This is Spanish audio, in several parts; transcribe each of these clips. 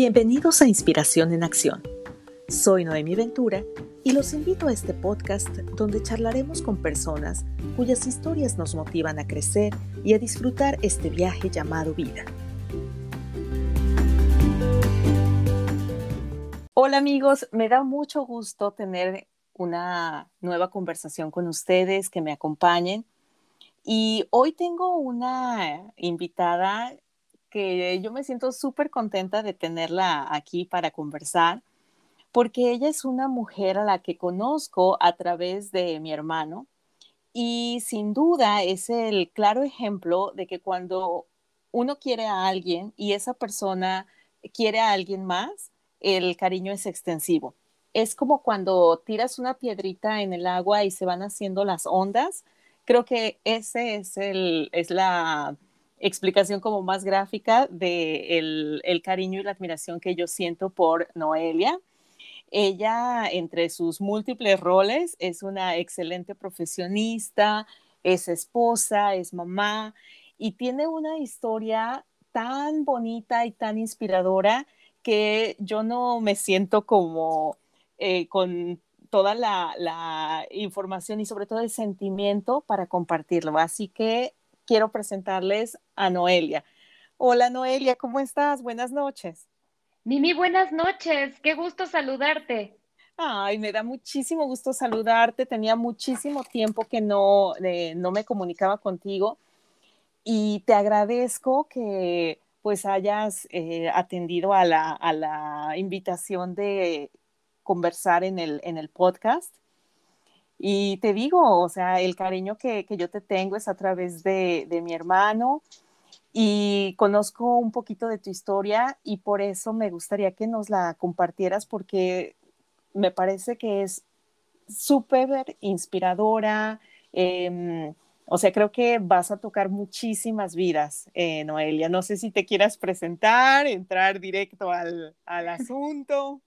Bienvenidos a Inspiración en Acción. Soy Noemi Ventura y los invito a este podcast donde charlaremos con personas cuyas historias nos motivan a crecer y a disfrutar este viaje llamado vida. Hola amigos, me da mucho gusto tener una nueva conversación con ustedes, que me acompañen. Y hoy tengo una invitada que yo me siento súper contenta de tenerla aquí para conversar, porque ella es una mujer a la que conozco a través de mi hermano y sin duda es el claro ejemplo de que cuando uno quiere a alguien y esa persona quiere a alguien más, el cariño es extensivo. Es como cuando tiras una piedrita en el agua y se van haciendo las ondas. Creo que ese es el, es la explicación como más gráfica de el, cariño y la admiración que yo siento por Noelia. Ella, entre sus múltiples roles, es una excelente profesionista, es esposa, es mamá y tiene una historia tan bonita y tan inspiradora que yo no me siento como eh, con toda la, información y sobre todo el sentimiento para compartirlo. Así que quiero presentarles a Noelia. Hola Noelia, ¿cómo estás? Buenas noches. Mimi, buenas noches. Qué gusto saludarte. Ay, me da muchísimo gusto saludarte. Tenía muchísimo tiempo que no, eh, no me comunicaba contigo y te agradezco que pues hayas eh, atendido a la, a la, invitación de conversar en el, en el podcast. Y te digo, o sea, el cariño que, yo te tengo es a través de, mi hermano y conozco un poquito de tu historia y por eso me gustaría que nos la compartieras porque me parece que es súper inspiradora. Em, o sea, creo que vas a tocar muchísimas vidas, eh, Noelia. No sé si te quieras presentar, entrar directo al, al asunto.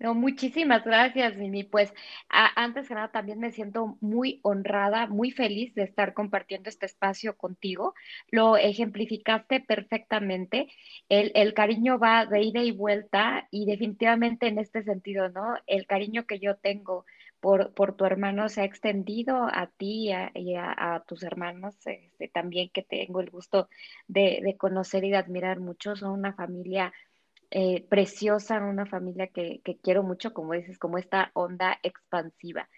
No, muchísimas gracias, Mimi. Pues antes que nada también me siento muy honrada, muy feliz de estar compartiendo este espacio contigo. Lo ejemplificaste perfectamente. El, el, cariño va de ida y vuelta y definitivamente en este sentido, ¿no? El cariño que yo tengo por, por tu hermano se ha extendido a ti y a, tus hermanos este, también que tengo el gusto de, de conocer y de admirar mucho. Son una familia eh, preciosa, una familia que, quiero mucho, como dices, como esta onda expansiva.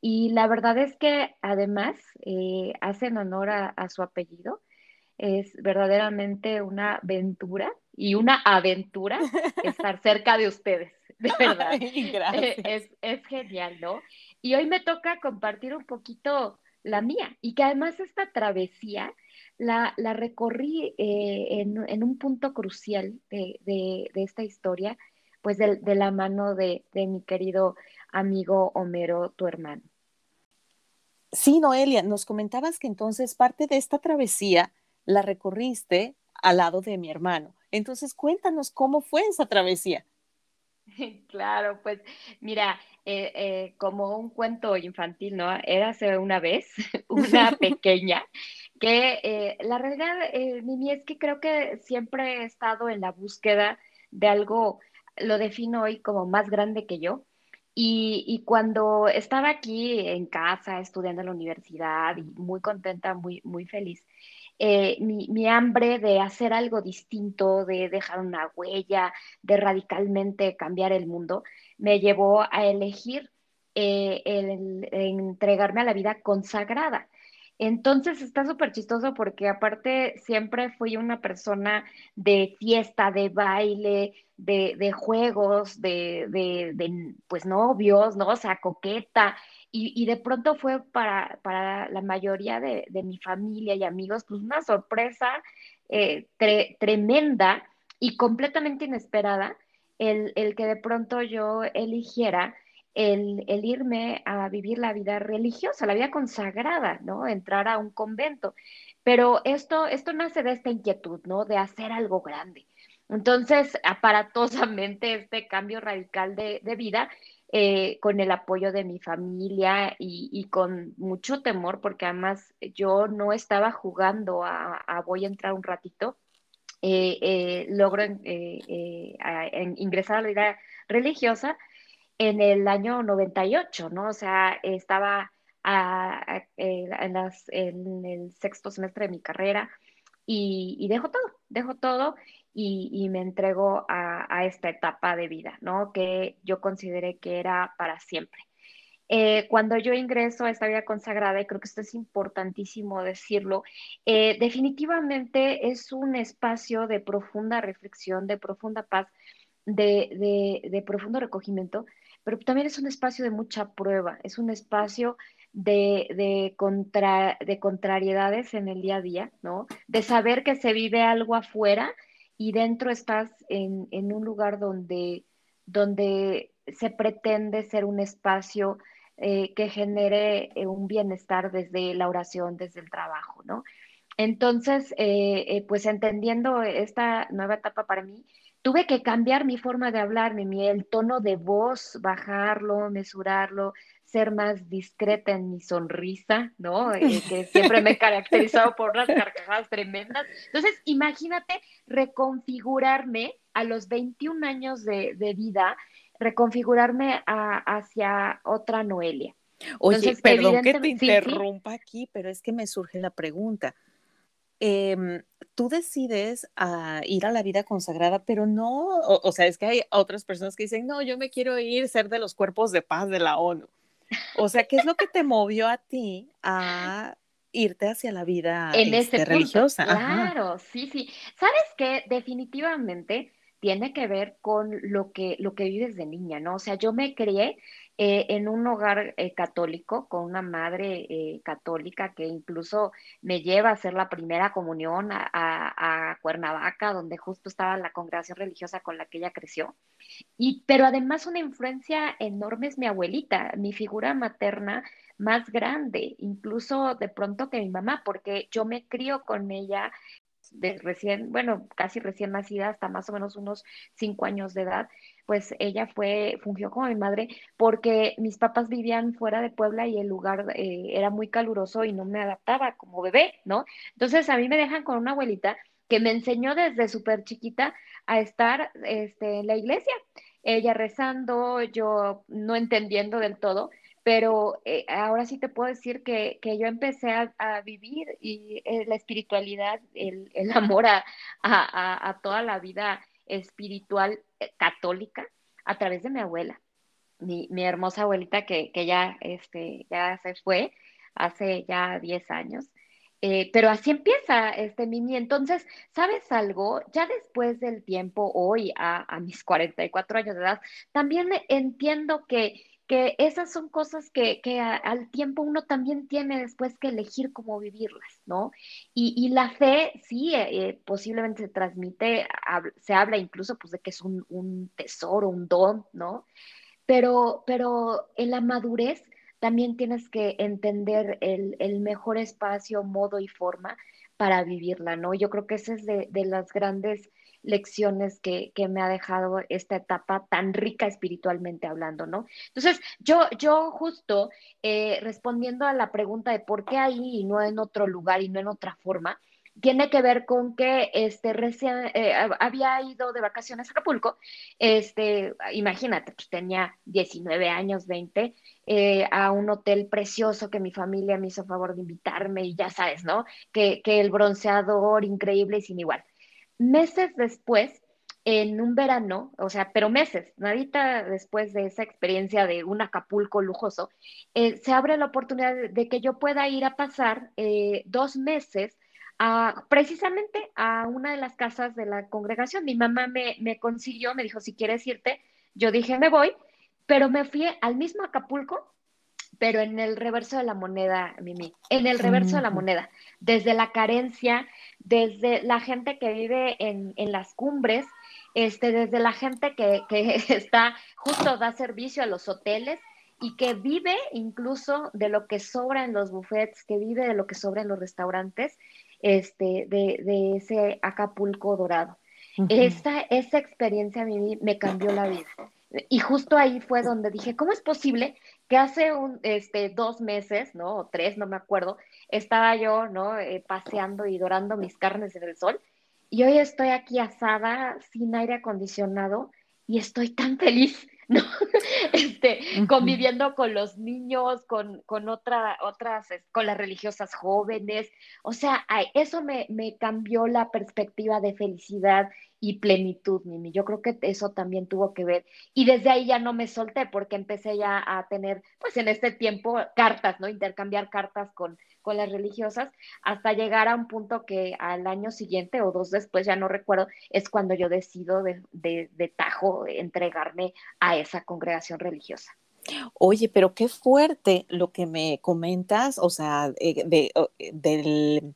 Y la verdad es que además eh, hacen honor a, su apellido. Es verdaderamente una aventura y una aventura estar cerca de ustedes, de verdad. Es, es genial, ¿no? Y hoy me toca compartir un poquito la mía y que además esta travesía la, recorrí eh, en, un punto crucial de, esta historia, pues de, la mano de, mi querido amigo Homero, tu hermano. Sí, Noelia, nos comentabas que entonces parte de esta travesía la recorriste al lado de mi hermano. Entonces, cuéntanos cómo fue esa travesía. Claro, pues mira, eh, eh, como un cuento infantil, ¿no? Érase una vez una pequeña que eh, la realidad, Mimi, es que creo que siempre he estado en la búsqueda de algo, lo defino hoy como más grande que yo. Y, y, cuando estaba aquí en casa estudiando en la universidad y muy contenta, muy, muy feliz, eh, mi, hambre de hacer algo distinto, de dejar una huella, de radicalmente cambiar el mundo, me llevó a elegir eh, el, entregarme a la vida consagrada. Entonces está súper chistoso porque aparte siempre fui una persona de fiesta, de baile, de, juegos, de, de, pues novios, ¿no? O sea, coqueta. Y, de pronto fue para, para la mayoría de, mi familia y amigos, pues una sorpresa eh, tremenda y completamente inesperada el, que de pronto yo eligiera el, irme a vivir la vida religiosa, la vida consagrada, ¿no? Entrar a un convento. Pero esto, esto nace de esta inquietud, ¿no? De hacer algo grande. Entonces, aparatosamente, este cambio radical de, de vida eh, con el apoyo de mi familia y, con mucho temor, porque además yo no estaba jugando a, voy a entrar un ratito, logro ingresar a la vida religiosa en el año 98, ¿no? O sea, estaba en, el sexto semestre de mi carrera y, dejo todo, dejo todo y, me entrego a, esta etapa de vida, ¿no? Que yo consideré que era para siempre. Eh, cuando yo ingreso a esta vida consagrada, y creo que esto es importantísimo decirlo, eh, definitivamente es un espacio de profunda reflexión, de profunda paz, de profundo recogimiento, pero también es un espacio de mucha prueba, es un espacio de, de, contra, de contrariedades en el día a día, ¿no? De saber que se vive algo afuera y dentro estás en, en un lugar donde, donde se pretende ser un espacio eh, que genere eh, un bienestar desde la oración, desde el trabajo, ¿no? Entonces, eh, pues entendiendo esta nueva etapa para mí, tuve que cambiar mi forma de hablar, mi, el tono de voz, bajarlo, mesurarlo, ser más discreta en mi sonrisa, ¿no? Eh, que siempre me he caracterizado por unas carcajadas tremendas. Entonces, imagínate reconfigurarme a los 21 años de, vida, reconfigurarme hacia otra Noelia. Oye, perdón que te interrumpa aquí, pero es que me surge la pregunta. Em, tú decides a ah, ir a la vida consagrada, pero no, o, sea, es que hay otras personas que dicen, no, yo me quiero ir, ser de los cuerpos de paz de la ONU. O sea, ¿qué es lo que te movió a ti a irte hacia la vida en este, religiosa? Claro, sí, sí. ¿Sabes qué? Definitivamente tiene que ver con lo que, lo que vives de niña, ¿no? O sea, yo me crié eh, en un hogar eh, católico, con una madre eh, católica que incluso me lleva a hacer la primera comunión a, Cuernavaca, donde justo estaba la congregación religiosa con la que ella creció. Y, pero además una influencia enorme es mi abuelita, mi figura materna más grande, incluso de pronto que mi mamá, porque yo me crío con ella de recién, bueno, casi recién nacida, hasta más o menos unos cinco años de edad, pues ella fue, fungió como mi madre porque mis papás vivían fuera de Puebla y el lugar eh, era muy caluroso y no me adaptaba como bebé, ¿no? Entonces a mí me dejan con una abuelita que me enseñó desde súper chiquita a estar este, en la iglesia, ella rezando, yo no entendiendo del todo, pero eh, ahora sí te puedo decir que, yo empecé a, vivir y eh, la espiritualidad, el, amor a, a, toda la vida espiritual eh, católica a través de mi abuela, mi, hermosa abuelita que, ya, este, ya se fue hace ya 10 años. Pero así empieza este Mimi. Entonces, ¿sabes algo? Ya después del tiempo, hoy a, a mis 44 años de edad, también entiendo que que esas son cosas que, al tiempo uno también tiene después que elegir cómo vivirlas, ¿no? Y, la fe, sí, eh, eh, posiblemente se transmite, se habla incluso pues de que es un, tesoro, un don, ¿no? Pero, pero en la madurez también tienes que entender el, mejor espacio, modo y forma para vivirla, ¿no? Yo creo que esa es de, de las grandes lecciones que, me ha dejado esta etapa tan rica espiritualmente hablando, ¿no? Entonces, yo, yo justo eh, respondiendo a la pregunta de por qué ahí y no en otro lugar y no en otra forma, tiene que ver con que este recién eh, había ido de vacaciones a Acapulco, este, imagínate, pues tenía 19 años, 20, eh, a un hotel precioso que mi familia me hizo favor de invitarme y ya sabes, ¿no? Que, que el bronceador increíble y sin igual meses después, en un verano, o sea, pero meses, nadita después de esa experiencia de un Acapulco lujoso, eh, se abre la oportunidad de, que yo pueda ir a pasar eh, dos meses a, precisamente a una de las casas de la congregación. Mi mamá me, me consiguió, me dijo, si quieres irte, yo dije, me voy, pero me fui al mismo Acapulco, pero en el reverso de la moneda, Mimi, en el reverso de la moneda, desde la carencia, desde la gente que vive en, las cumbres, este, desde la gente que, está justo da servicio a los hoteles y que vive incluso de lo que sobra en los buffets, que vive de lo que sobra en los restaurantes, este, de, ese Acapulco dorado. esa, esa experiencia a mí me cambió la vida. Y justo ahí fue donde dije, ¿cómo es posible que hace un, este, dos meses, ¿no? O tres, no me acuerdo, estaba yo, ¿no? Eh, paseando y dorando mis carnes en el sol y hoy estoy aquí asada, sin aire acondicionado, y estoy tan feliz, ¿no? Este, conviviendo con los niños, con, con otra, otras, con las religiosas jóvenes. O sea, eso me, me cambió la perspectiva de felicidad y plenitud, Mimi. Yo creo que eso también tuvo que ver. Y desde ahí ya no me solté porque empecé ya a tener, pues en este tiempo, cartas, ¿no? Intercambiar cartas con, con las religiosas, hasta llegar a un punto que al año siguiente o dos después, ya no recuerdo, es cuando yo decido de, de, tajo entregarme a esa congregación religiosa. Oye, pero qué fuerte lo que me comentas, o sea, eh, de, del,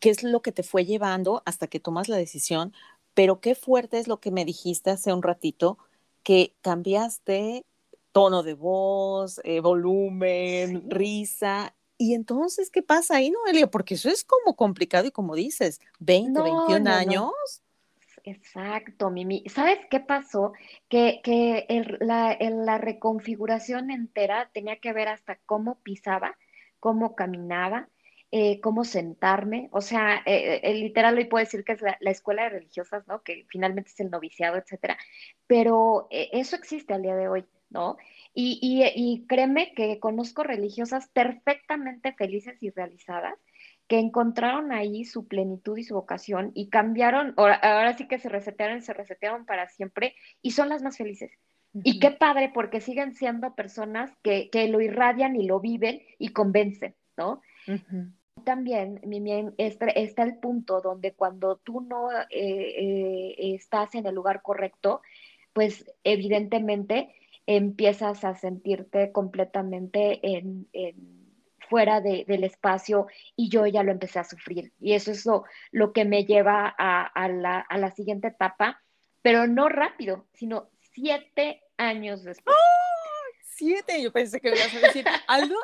qué es lo que te fue llevando hasta que tomas la decisión, pero qué fuerte es lo que me dijiste hace un ratito, que cambiaste tono de voz, eh, volumen, risa, y entonces, ¿qué pasa ahí, Noelia? Porque eso es como complicado y como dices, 20, 21 años. Exacto, Mimi. ¿Sabes qué pasó? Que, que la, la, reconfiguración entera tenía que ver hasta cómo pisaba, cómo caminaba, eh, cómo sentarme. O sea, eh, eh, literal hoy puedo decir que es la, escuela de religiosas, ¿no? Que finalmente es el noviciado, etcétera. Pero eso existe al día de hoy, ¿no? Y, créeme que conozco religiosas perfectamente felices y realizadas que encontraron ahí su plenitud y su vocación y cambiaron, ahora, sí que se resetearon, se resetearon para siempre y son las más felices. Y qué padre, porque siguen siendo personas que, lo irradian y lo viven y convencen, ¿no? También, Mimi, está, el punto donde cuando tú no eh, eh, estás en el lugar correcto, pues evidentemente empiezas a sentirte completamente en, fuera del espacio y yo ya lo empecé a sufrir. Y eso es lo, que me lleva a, la, siguiente etapa, pero no rápido, sino siete años después. Siete, yo pensé que ibas a decir al, año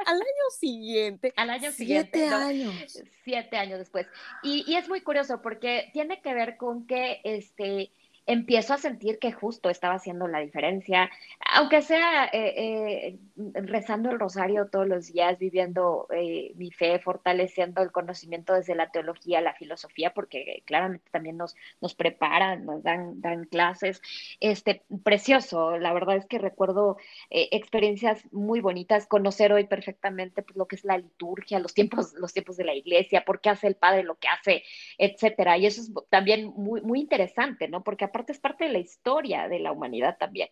siguiente. Al año siguiente. Siete años. Siete años después. Y, y, es muy curioso porque tiene que ver con que este, empiezo a sentir que justo estaba haciendo la diferencia, aunque sea eh, eh, rezando el rosario todos los días, viviendo eh, mi fe, fortaleciendo el conocimiento desde la teología, la filosofía, porque claramente también nos, nos preparan, nos dan, dan clases, este, precioso, la verdad es que recuerdo experiencias muy bonitas, conocer hoy perfectamente pues, lo que es la liturgia, los tiempos, los tiempos de la iglesia, por qué hace el Padre lo que hace, etcétera, y eso es también muy, muy interesante, ¿no? Porque aparte es parte de la historia de la humanidad también.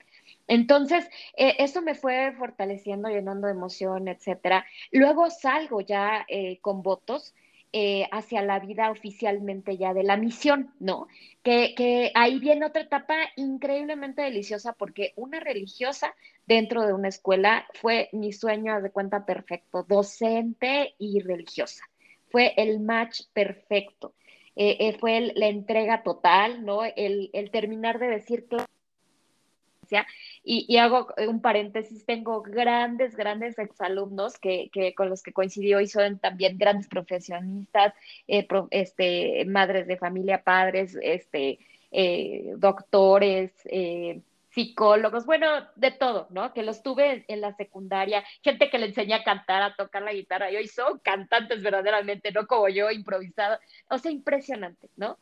Entonces, eh, eso me fue fortaleciendo, llenando de emoción, etcétera. Luego salgo ya eh, con votos. Eh, hacia la vida oficialmente ya de la misión, ¿no? Que, que, ahí viene otra etapa increíblemente deliciosa porque una religiosa dentro de una escuela fue mi sueño de cuenta perfecto, docente y religiosa. Fue el match perfecto. Eh, eh, fue la entrega total, ¿no? El, terminar de decir y, y, hago un paréntesis, tengo grandes, grandes exalumnos que, que con los que coincidió y son también grandes profesionistas, eh, este, madres de familia, padres, este, doctores, psicólogos, bueno, de todo, ¿no? Que los tuve en la secundaria, gente que le enseñé a cantar, a tocar la guitarra, y hoy son cantantes verdaderamente, no como yo, improvisado, o sea, impresionante, ¿no?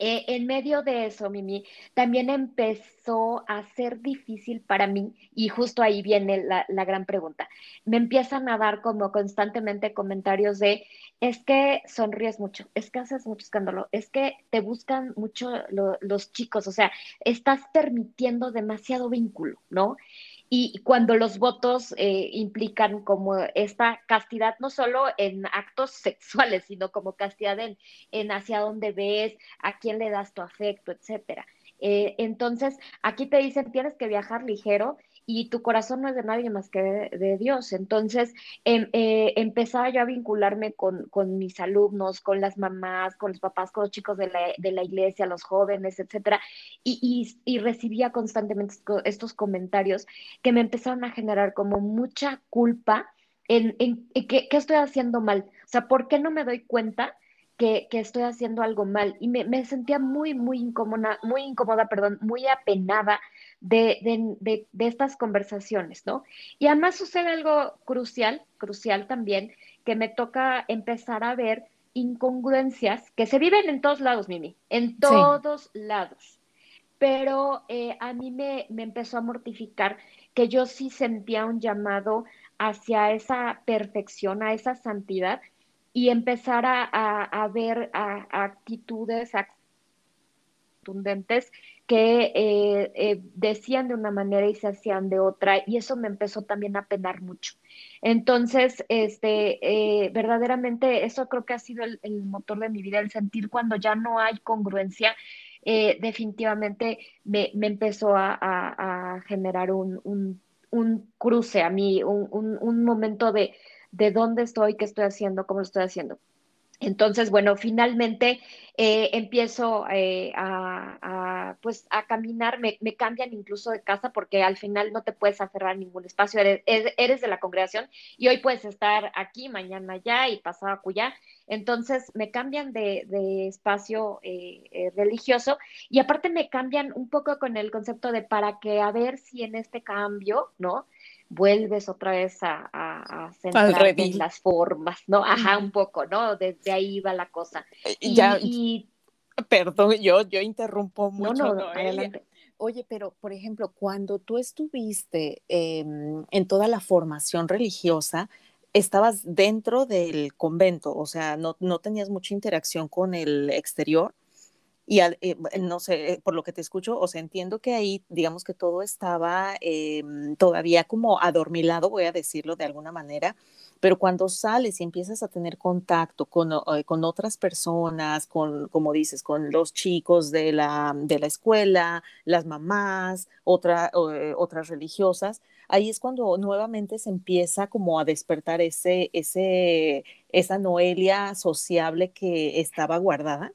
Eh, en medio de eso, Mimi, también empezó a ser difícil para mí, y justo ahí viene la, gran pregunta. Me empiezan a dar como constantemente comentarios de, es que sonríes mucho, es que haces mucho escándalo, es que te buscan mucho los chicos, o sea, estás permitiendo demasiado vínculo, ¿no? Y cuando los votos eh, implican como esta castidad, no solo en actos sexuales, sino como castidad en, en hacia dónde ves, a quién le das tu afecto, etcétera. Eh, entonces, aquí te dicen, tienes que viajar ligero y tu corazón no es de nadie más que de, Dios. Entonces, em, eh, empezaba yo a vincularme con, mis alumnos, con las mamás, con los papás, con los chicos de la, iglesia, los jóvenes, etcétera, y, recibía constantemente estos comentarios que me empezaron a generar como mucha culpa en, en, qué, estoy haciendo mal. O sea, ¿por qué no me doy cuenta? Que, estoy haciendo algo mal y me, me, sentía muy, muy incómoda, muy incómoda, perdón, muy apenada de, estas conversaciones, ¿no? Y además sucede algo crucial, crucial también, que me toca empezar a ver incongruencias que se viven en todos lados, Mimi, en todos lados. Pero eh, a mí me, me empezó a mortificar que yo sí sentía un llamado hacia esa perfección, a esa santidad, y empezar a, a, ver a, actitudes contundentes que eh, eh, decían de una manera y se hacían de otra, y eso me empezó también a penar mucho. Entonces, este, eh, verdaderamente, eso creo que ha sido el, motor de mi vida, el sentir cuando ya no hay congruencia, definitivamente me, empezó a, generar un, cruce a mí, un, momento de, de dónde estoy, qué estoy haciendo, cómo lo estoy haciendo. Entonces, bueno, finalmente eh, empiezo eh, a, pues, a caminar, me, cambian incluso de casa porque al final no te puedes aferrar a ningún espacio, eres, de la congregación y hoy puedes estar aquí, mañana allá y pasado acullá. Entonces me cambian de, espacio eh, religioso y aparte me cambian un poco con el concepto de para que a ver si en este cambio, ¿no? Vuelves otra vez a, a, centrarte en las formas, ¿no? Ajá, un poco, ¿no? Desde ahí va la cosa. Eh, y, ya, perdón, yo, yo interrumpo mucho. No, adelante. Oye, pero por ejemplo, cuando tú estuviste em, en toda la formación religiosa, estabas dentro del convento, o sea, no, no tenías mucha interacción con el exterior. Y eh, no sé, eh, por lo que te escucho, o sea, entiendo que ahí, digamos que todo estaba em, todavía como adormilado, voy a decirlo de alguna manera, pero cuando sales y empiezas a tener contacto con, eh, con otras personas, con, como dices, con los chicos de la, de la escuela, las mamás, otra, otras religiosas, ahí es cuando nuevamente se empieza como a despertar ese, ese, esa Noelia sociable que estaba guardada.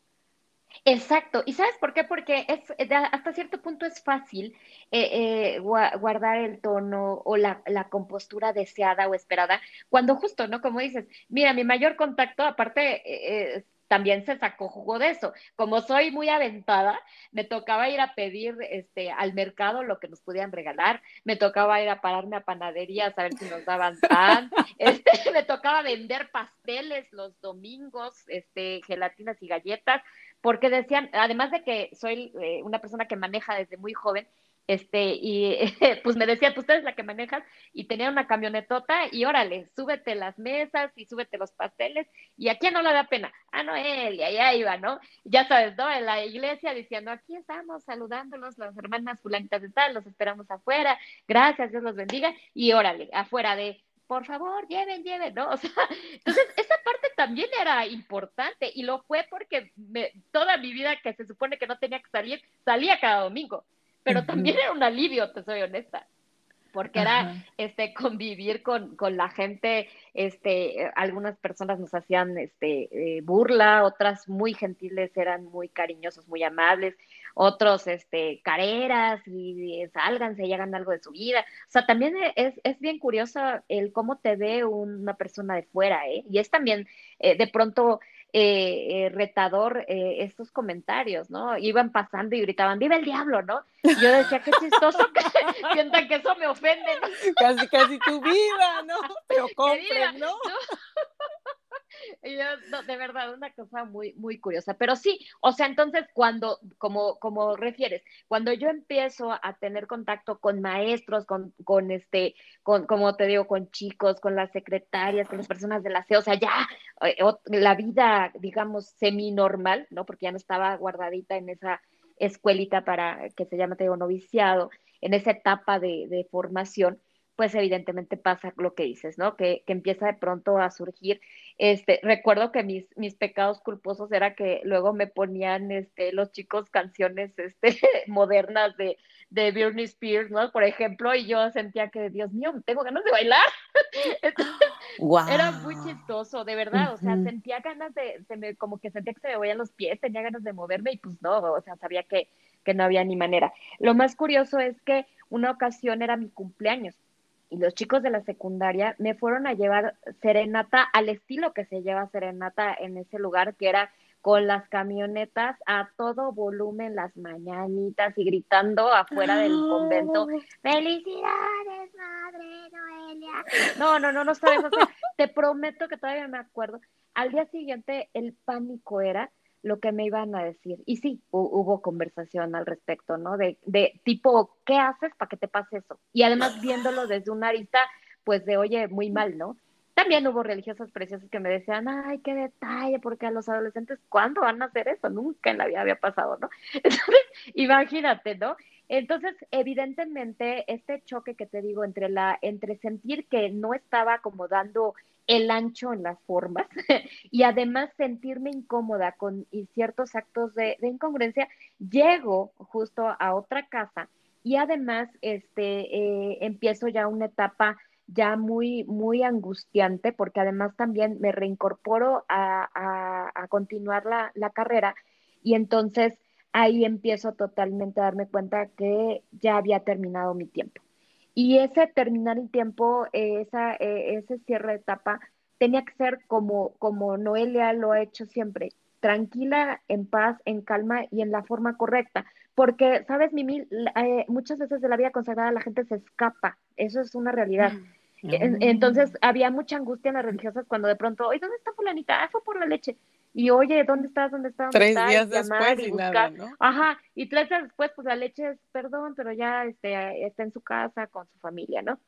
Exacto. ¿Y sabes por qué? Porque es, eh, hasta cierto punto es fácil eh, eh, guardar el tono o la, compostura deseada o esperada, cuando justo, ¿no? Como dices, mira, mi mayor contacto, aparte, también se sacó jugo de eso. Como soy muy aventada, me tocaba ir a pedir este, al mercado lo que nos pudieran regalar, me tocaba ir a pararme a panaderías a ver si nos daban pan, este, me tocaba vender pasteles los domingos, este, gelatinas y galletas porque decían, además de que soy eh, una persona que maneja desde muy joven, este, y pues me decían, pues tú eres la que manejas, y tenía una camionetota, y órale, súbete las mesas y súbete los pasteles, y aquí no le da pena, ah, no, él, y allá iba, ¿no? Ya sabes, ¿no? En la iglesia diciendo, aquí estamos saludándolos, las hermanas fulanitas de tal, los esperamos afuera, gracias, Dios los bendiga, y órale, afuera de, por favor, lleven, lleven, ¿no? O sea, entonces esa parte también era importante y lo fue porque toda mi vida que se supone que no tenía que salir, salía cada domingo, pero también era un alivio, te soy honesta porque era este convivir con, con, la gente, este, algunas personas nos hacían este eh, burla, otras muy gentiles, eran muy cariñosos, muy amables, otros este careras y, sálganse y hagan algo de su vida. O sea, también es, es bien curioso el cómo te ve una persona de fuera, ¿eh? Y es también eh, de pronto eh, eh, retador eh, estos comentarios, ¿no? Iban pasando y gritaban, viva el diablo, ¿no? Y yo decía, qué chistoso que sientan que eso me ofende. Casi, casi tu vida, ¿no? Pero compren, ¿no? de verdad, una cosa muy, muy curiosa. Pero sí, o sea, entonces cuando, como, como refieres, cuando yo empiezo a tener contacto con maestros, con, con este, con, como te digo, con chicos, con las secretarias, con las personas de la CE, o sea, ya eh, la vida, digamos, semi-normal, ¿no? Porque ya no estaba guardadita en esa escuelita para que se llama, te digo, noviciado, en esa etapa de, de formación pues evidentemente pasa lo que dices, ¿no? Que, que, empieza de pronto a surgir. Este, recuerdo que mis, mis pecados culposos era que luego me ponían este, los chicos canciones este, modernas de, de Britney Spears, ¿no? Por ejemplo, y yo sentía que, Dios mío, tengo ganas de bailar. Era muy chistoso, de verdad, o sea, sentía ganas de, se me, como que sentía que se me veían los pies, tenía ganas de moverme y pues no, o sea, sabía que, que no había ni manera. Lo más curioso es que una ocasión era mi cumpleaños y los chicos de la secundaria me fueron a llevar serenata al estilo que se lleva serenata en ese lugar, que era con las camionetas a todo volumen, las mañanitas y gritando afuera del convento, felicidades, madre Noelia. No, no, no, no sabes, te prometo que todavía me acuerdo al día siguiente el pánico era lo que me iban a decir. Y sí, hubo conversación al respecto, ¿no? De, de tipo, ¿qué haces para que te pase eso? Y además viéndolo desde una arista, pues de, oye, muy mal, ¿no? También hubo religiosas preciosas que me decían, ay, qué detalle, porque a los adolescentes, ¿cuándo van a hacer eso? Nunca en la vida había pasado, ¿no? Entonces, imagínate, ¿no? Entonces, evidentemente, este choque que te digo entre la, entre sentir que no estaba como dando el ancho en las formas y además sentirme incómoda con ciertos actos de, incongruencia, llego justo a otra casa y además este, eh, empiezo ya una etapa ya muy, muy angustiante porque además también me reincorporo a, a, continuar la, la carrera y entonces ahí empiezo totalmente a darme cuenta que ya había terminado mi tiempo. Y ese terminar el tiempo, esa, eh, ese cierre de etapa, tenía que ser como, como Noelia lo ha hecho siempre, tranquila, en paz, en calma y en la forma correcta. Porque, sabes, Mimi, eh, muchas veces de la vida consagrada la gente se escapa, eso es una realidad. Mm. Entonces había mucha angustia en las religiosas cuando de pronto, oye, ¿dónde está fulanita? Ah, fue por la leche y oye, ¿dónde estás? ¿Dónde estás? tres días después y, nada, ¿no? Ajá, y tres días después, pues la leche es, perdón, pero ya este, está en su casa con su familia, ¿no?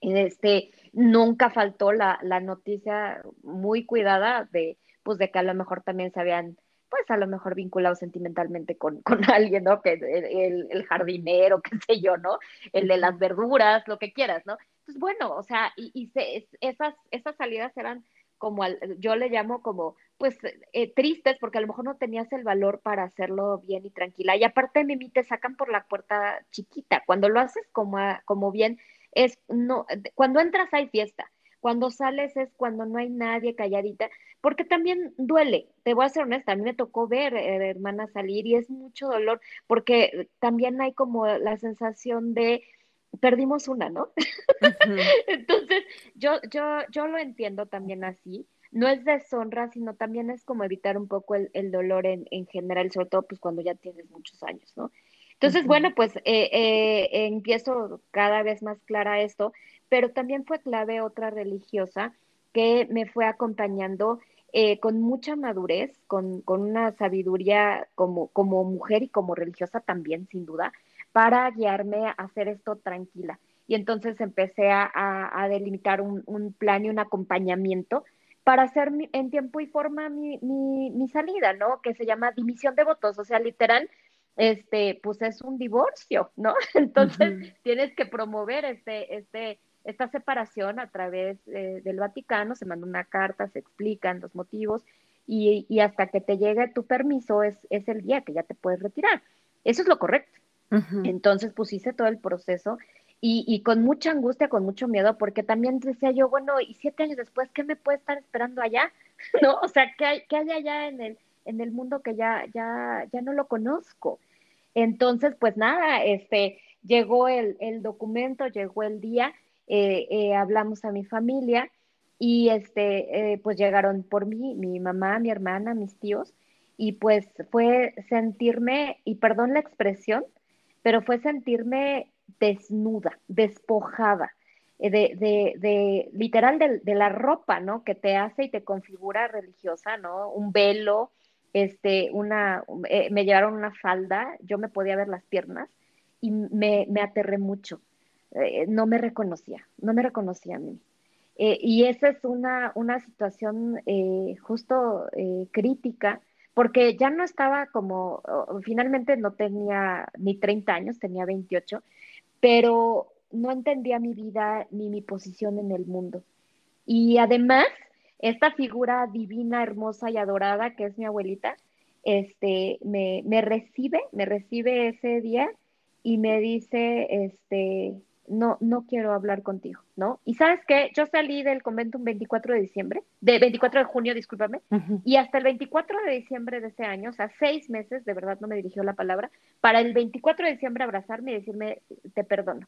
Y este, nunca faltó la, la noticia muy cuidada de, pues de que a lo mejor también se habían, pues a lo mejor vinculado sentimentalmente con, con alguien, ¿no? Que el, el, jardinero, qué sé yo, ¿no? El de las verduras, lo que quieras, ¿no? Entonces, bueno, o sea, y, y se, esas, esas salidas eran como, al, yo le llamo como pues eh, tristes porque a lo mejor no tenías el valor para hacerlo bien y tranquila. Y aparte, Mimi, te sacan por la puerta chiquita. Cuando lo haces como, como bien, es, no, cuando entras hay fiesta. Cuando sales es cuando no hay nadie calladita, porque también duele, te voy a ser honesta, a mí me tocó ver eh, hermana salir y es mucho dolor, porque también hay como la sensación de perdimos una, ¿no? Entonces, yo, yo, yo lo entiendo también así, no es deshonra, sino también es como evitar un poco el, dolor en, general, sobre todo pues cuando ya tienes muchos años, ¿no? Entonces, bueno, pues eh, eh, empiezo cada vez más clara esto, pero también fue clave otra religiosa que me fue acompañando eh, con mucha madurez, con, una sabiduría como, como mujer y como religiosa también, sin duda, para guiarme a hacer esto tranquila. Y entonces empecé a, delimitar un, un, plan y un acompañamiento para hacer en tiempo y forma mi, mi, salida, ¿no? Que se llama dimisión de votos, o sea, literal, este, pues es un divorcio, ¿no? Entonces tienes que promover este, este, esta separación a través eh, del Vaticano, se manda una carta, se explican los motivos y, y, hasta que te llegue tu permiso es, es el día que ya te puedes retirar. Eso es lo correcto. Entonces, pues hice todo el proceso y, con mucha angustia, con mucho miedo, porque también decía yo, bueno, y siete años después, ¿qué me puede estar esperando allá? ¿No? O sea, ¿qué hay, qué hay allá en el, en el mundo que ya, ya, ya no lo conozco? Entonces, pues nada, este, llegó el, el documento, llegó el día, eh, eh, hablamos a mi familia y este, eh, pues llegaron por mí, mi mamá, mi hermana, mis tíos, y pues fue sentirme, y perdón la expresión, pero fue sentirme desnuda, despojada, eh, de, de, de literal de, la ropa, ¿no? Que te hace y te configura religiosa, ¿no? Un velo, este, una, eh, me llevaron una falda, yo me podía ver las piernas y me, me aterré mucho. Eh, no me reconocía, no me reconocía a mí. y esa es una, una situación justo crítica porque ya no estaba como, finalmente no tenía ni 30 años, tenía 28, pero no entendía mi vida ni mi posición en el mundo. Y además, esta figura divina, hermosa y adorada que es mi abuelita, este, me, me recibe, me recibe ese día y me dice, este, no, no quiero hablar contigo, ¿no? Y sabes qué, yo salí del convento un 24 de diciembre, de 24 de junio, discúlpame, y hasta el 24 de diciembre de ese año, o sea, seis meses, de verdad no me dirigió la palabra, para el 24 de diciembre abrazarme y decirme, te perdono.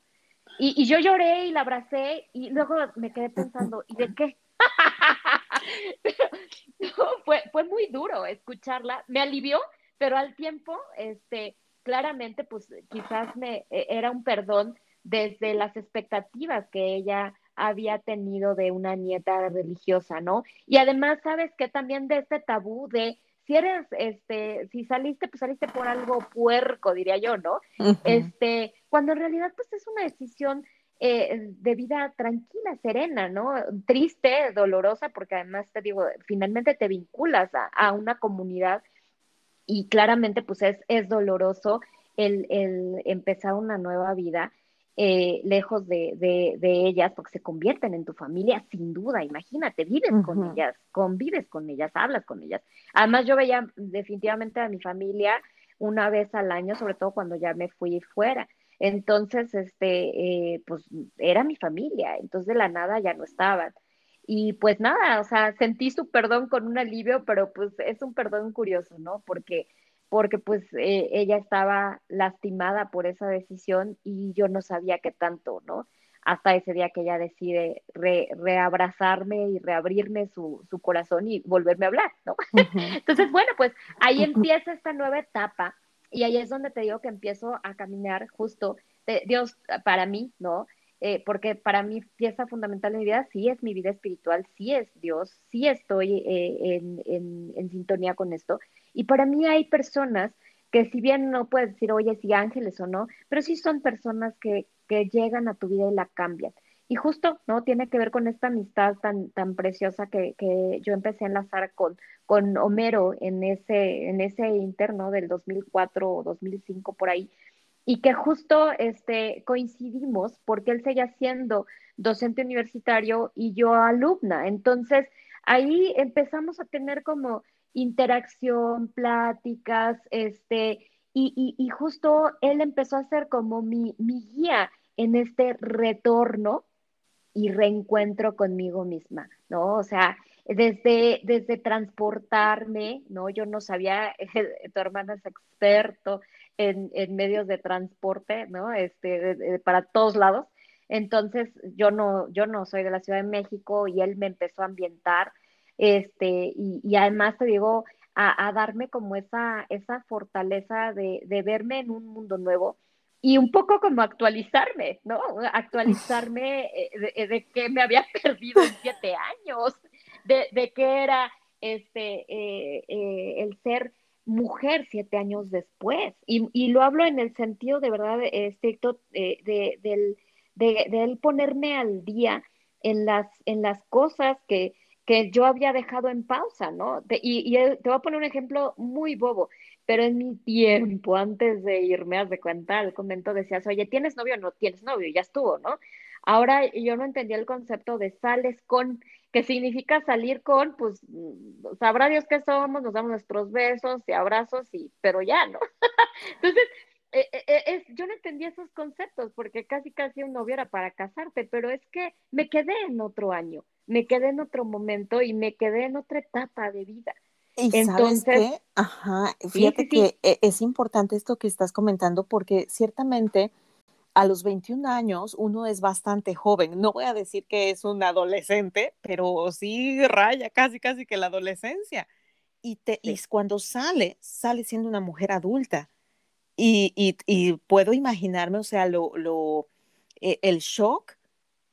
Y, y yo lloré y la abracé y luego me quedé pensando, ¿y de qué? fue, fue muy duro escucharla, me alivió, pero al tiempo, este, claramente, pues quizás me, e, era un perdón desde las expectativas que ella había tenido de una nieta religiosa, ¿no? Y además, sabes que también de este tabú de si eres, este, si saliste, pues saliste por algo puerco, diría yo, ¿no? Este, cuando en realidad, pues es una decisión eh, de vida tranquila, serena, ¿no? Triste, dolorosa, porque además te digo, finalmente te vinculas a, una comunidad y claramente pues es, es doloroso el, el, empezar una nueva vida eh, lejos de, de, ellas, porque se convierten en tu familia, sin duda, imagínate, vives con ellas, convives con ellas, hablas con ellas. Además, yo veía definitivamente a mi familia una vez al año, sobre todo cuando ya me fui fuera. Entonces, este, eh, pues era mi familia, entonces de la nada ya no estaban. Y pues nada, o sea, sentí su perdón con un alivio, pero pues es un perdón curioso, ¿no? Porque, porque pues eh, ella estaba lastimada por esa decisión y yo no sabía qué tanto, ¿no? Hasta ese día que ella decide reabrazarme y reabrirme su, su, corazón y volverme a hablar, ¿no? Entonces, bueno, pues ahí empieza esta nueva etapa y ahí es donde te digo que empiezo a caminar justo de Dios para mí, ¿no? Eh, porque para mí pieza fundamental de mi vida sí es mi vida espiritual, sí es Dios, sí estoy eh, en, en, sintonía con esto. Y para mí hay personas que si bien no puedes decir, oye, si ángeles o no, pero sí son personas que, que llegan a tu vida y la cambian. Y justo, ¿no? Tiene que ver con esta amistad tan, tan preciosa que, que yo empecé a enlazar con, con Homero en ese, en ese interno del 2004 o 2005 por ahí, y que justo este, coincidimos porque él seguía siendo docente universitario y yo alumna. Entonces, ahí empezamos a tener como interacción, pláticas, este, y, y, justo él empezó a ser como mi, mi guía en este retorno y reencuentro conmigo misma, ¿no? O sea, desde, desde transportarme, ¿no? Yo no sabía, tu hermana es experto en, en medios de transporte, ¿no? Este, para todos lados. Entonces, yo no, yo no soy de la Ciudad de México y él me empezó a ambientar, este, y, y además te digo, a, a, darme como esa, esa fortaleza de, de verme en un mundo nuevo y un poco como actualizarme, ¿no? Actualizarme eh, de, que me había perdido en siete años, de, de qué era este, eh, eh, el ser mujer siete años después. Y, y, lo hablo en el sentido de verdad estricto de, del, de, él ponerme al día en las, en las cosas que, que yo había dejado en pausa, ¿no? y, y, te voy a poner un ejemplo muy bobo pero en mi tiempo, antes de irme, haz de cuenta, al convento decías, oye, ¿tienes novio o no tienes novio? Ya estuvo, ¿no? Ahora yo no entendía el concepto de sales con, que significa salir con, pues sabrá Dios qué somos, nos damos nuestros besos y abrazos, y, pero ya, ¿no? Entonces, eh, eh, eh, es, yo no entendía esos conceptos porque casi casi un novio era para casarte, pero es que me quedé en otro año, me quedé en otro momento y me quedé en otra etapa de vida. Y Entonces, sabes qué? Ajá, fíjate que es importante esto que estás comentando porque ciertamente a los 21 años uno es bastante joven. No voy a decir que es un adolescente, pero sí raya casi, casi que la adolescencia. Y, te, y cuando sale, sale siendo una mujer adulta. Y, y, y puedo imaginarme, o sea, lo, lo, e, el shock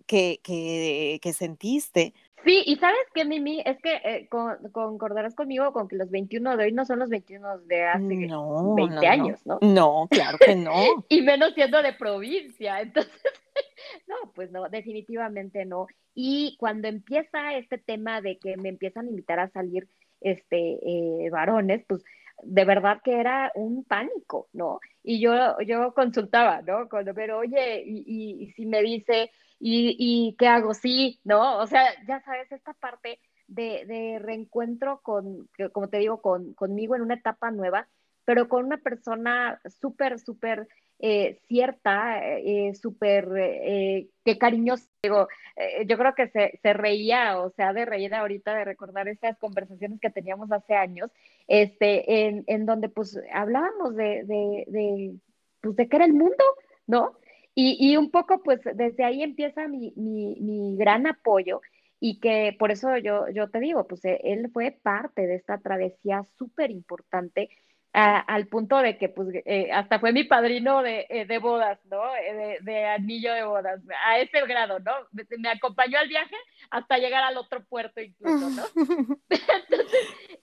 que, que, que sentiste Sí, y sabes qué, Mimi, es que eh, concordarás conmigo con que los 21 de hoy no son los 21 de hace 20 años, ¿no? No, claro que no. y menos siendo de provincia, entonces, no, pues no, definitivamente no. Y cuando empieza este tema de que me empiezan a invitar a salir este eh, varones, pues de verdad que era un pánico, ¿no? Y yo, yo consultaba, ¿no? Cuando, pero oye, y, y si me dice ¿Y, y qué hago? Sí, ¿no? O sea, ya sabes, esta parte de, reencuentro con, como te digo, con, conmigo en una etapa nueva, pero con una persona súper, súper eh, cierta, eh, súper, eh, qué cariñosa. Digo, eh, yo creo que se, se, reía, o sea, de reír ahorita de recordar esas conversaciones que teníamos hace años, este, en, en donde pues hablábamos de, de, pues, de qué era el mundo, ¿no? Y, un poco, pues desde ahí empieza mi, mi, gran apoyo y que por eso yo, yo te digo, pues e, él fue parte de esta travesía súper importante al punto de que pues eh, hasta fue mi padrino de, eh, de bodas, ¿no? Eh, de, anillo de bodas, a ese grado, ¿no? Me, acompañó al viaje hasta llegar al otro puerto incluso, ¿no?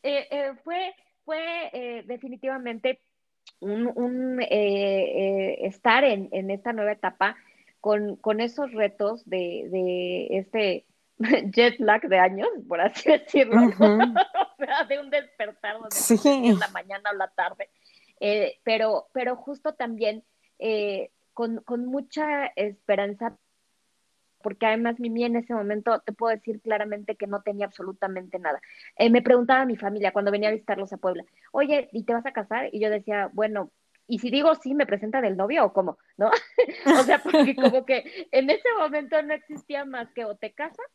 Entonces, fue, fue definitivamente un, un estar en, en, esta nueva etapa con, con esos retos de, de este jet lag de años, por así decirlo, o sea, de un despertar donde sí. en la mañana o la tarde, eh, pero, pero justo también eh, con, con, mucha esperanza, porque además Mimi en ese momento te puedo decir claramente que no tenía absolutamente nada. Eh, me preguntaba a mi familia cuando venía a visitarlos a Puebla, oye, ¿y te vas a casar? Y yo decía, bueno, y si digo sí, ¿me presentan el novio o cómo? ¿No? o sea, porque como que en ese momento no existía más que o te casas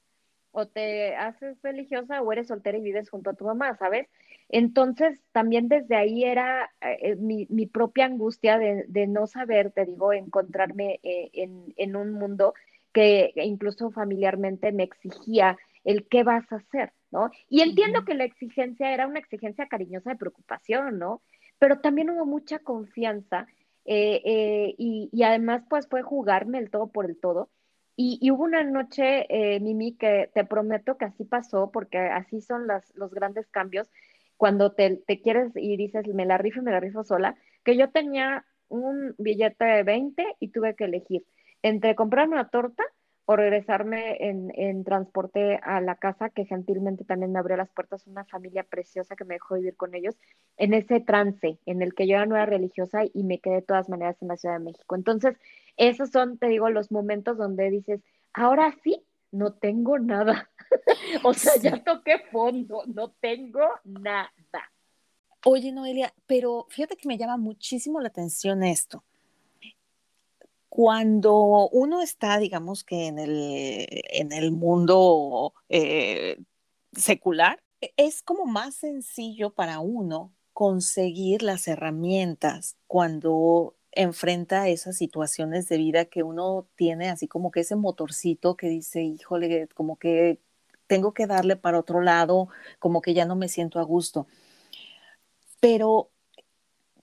o te haces religiosa o eres soltera y vives junto a tu mamá, ¿sabes? Entonces, también desde ahí era eh, mi, mi, propia angustia de, de, no saber, te digo, encontrarme eh, en, en, un mundo que incluso familiarmente me exigía el qué vas a hacer, ¿no? Y entiendo que la exigencia era una exigencia cariñosa de preocupación, ¿no? Pero también hubo mucha confianza eh, y, y además pues fue jugarme el todo por el todo y, hubo una noche, eh, Mimi, que te prometo que así pasó, porque así son las, los grandes cambios, cuando te, te, quieres y dices, me la rifo, me la rifo sola, que yo tenía un billete de 20 y tuve que elegir entre comprarme una torta o regresarme en, en, transporte a la casa, que gentilmente también me abrió las puertas una familia preciosa que me dejó vivir con ellos, en ese trance en el que yo era religiosa y me quedé de todas maneras en la Ciudad de México. Entonces, esos son, te digo, los momentos donde dices, ahora sí, no tengo nada. o sea, ya toqué fondo, no tengo nada. Oye, Noelia, pero fíjate que me llama muchísimo la atención esto. Cuando uno está, digamos que en el, en el mundo eh, secular, es como más sencillo para uno conseguir las herramientas cuando enfrenta esas situaciones de vida que uno tiene, así como que ese motorcito que dice, híjole, como que tengo que darle para otro lado, como que ya no me siento a gusto. Pero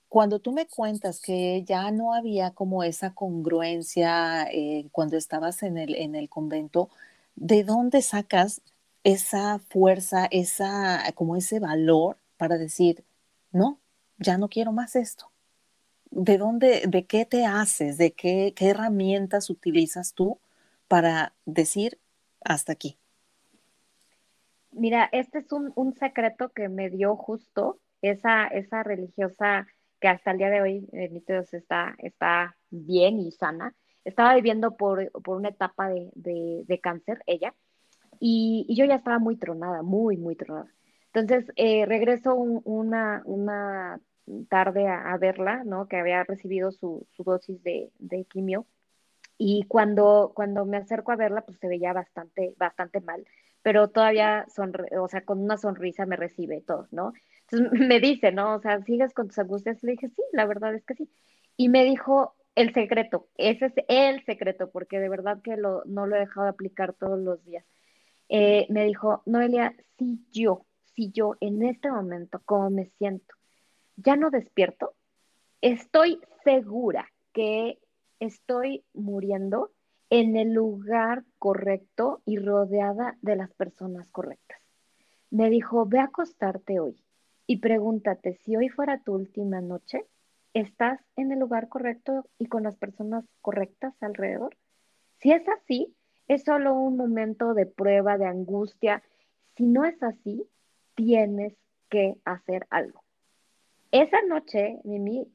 cuando tú me cuentas que ya no había como esa congruencia eh, cuando estabas en el, en el convento, ¿de dónde sacas esa fuerza, esa, como ese valor para decir, no, ya no quiero más esto? ¿de dónde, de qué te haces, de qué, qué herramientas utilizas tú para decir hasta aquí? Mira, este es un, un secreto que me dio justo esa, esa religiosa que hasta el día de hoy, eh, mi Dios, está, está bien y sana. Estaba viviendo por, por una etapa de, de, de cáncer, ella, y, y, yo ya estaba muy tronada, muy, muy tronada. Entonces, eh, regreso un, una, una tarde a, verla, ¿no? Que había recibido su, dosis de, quimio. Y cuando, cuando me acerco a verla, pues se veía bastante, bastante mal, pero todavía, o sea, con una sonrisa me recibe todo, ¿no? Entonces me dice, ¿no? O sea, ¿sigues con tus angustias? Le dije, sí, la verdad es que sí. Y me dijo, el secreto, ese es el secreto, porque de verdad que lo, no lo he dejado de aplicar todos los días. Eh, me dijo, Noelia, si yo, si yo en este momento, como me siento, ya no despierto, estoy segura que estoy muriendo en el lugar correcto y rodeada de las personas correctas. Me dijo, ve a acostarte hoy y pregúntate si hoy fuera tu última noche, ¿estás en el lugar correcto y con las personas correctas alrededor? Si es así, es solo un momento de prueba, de angustia. Si no es así, tienes que hacer algo. Esa noche, Mimi,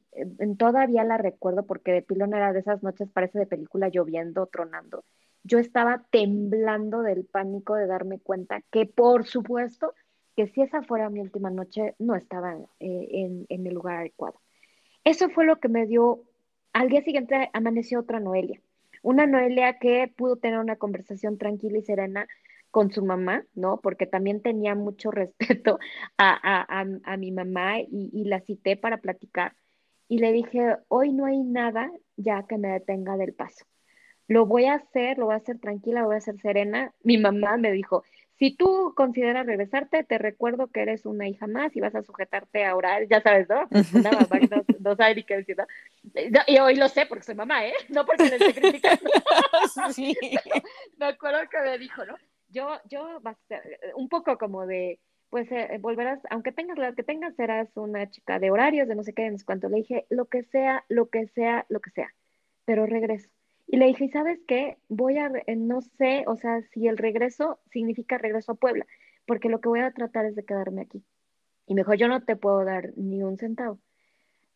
todavía la recuerdo porque de pilón era de esas noches, parece de película lloviendo, tronando. Yo estaba temblando del pánico de darme cuenta que, por supuesto, que si esa fuera mi última noche, no estaba eh, en, el lugar adecuado. Eso fue lo que me dio. Al día siguiente amaneció otra Noelia. Una Noelia que pudo tener una conversación tranquila y serena con su mamá, ¿no? Porque también tenía mucho respeto a, mi mamá y, la cité para platicar. Y le dije, hoy no hay nada ya que me detenga del paso. Lo voy a hacer, lo voy a hacer tranquila, lo voy a hacer serena. Mi mamá me dijo, si tú consideras regresarte, te recuerdo que eres una hija más y vas a sujetarte a orar, ya sabes, ¿no? Una mamá no, no sabe ni qué decir, ¿no? Y hoy lo sé porque soy mamá, ¿eh? No porque le esté criticando. sí. Me acuerdo que me dijo, ¿no? Yo, yo, un poco como de, pues eh, volverás, aunque tengas la que tengas, serás una chica de horarios, de no sé qué, no sé cuánto. Le dije, lo que sea, lo que sea, lo que sea, pero regreso. Y le dije, ¿sabes qué? Voy a, eh, no sé, o sea, si el regreso significa regreso a Puebla, porque lo que voy a tratar es de quedarme aquí. Y me dijo, yo no te puedo dar ni un centavo.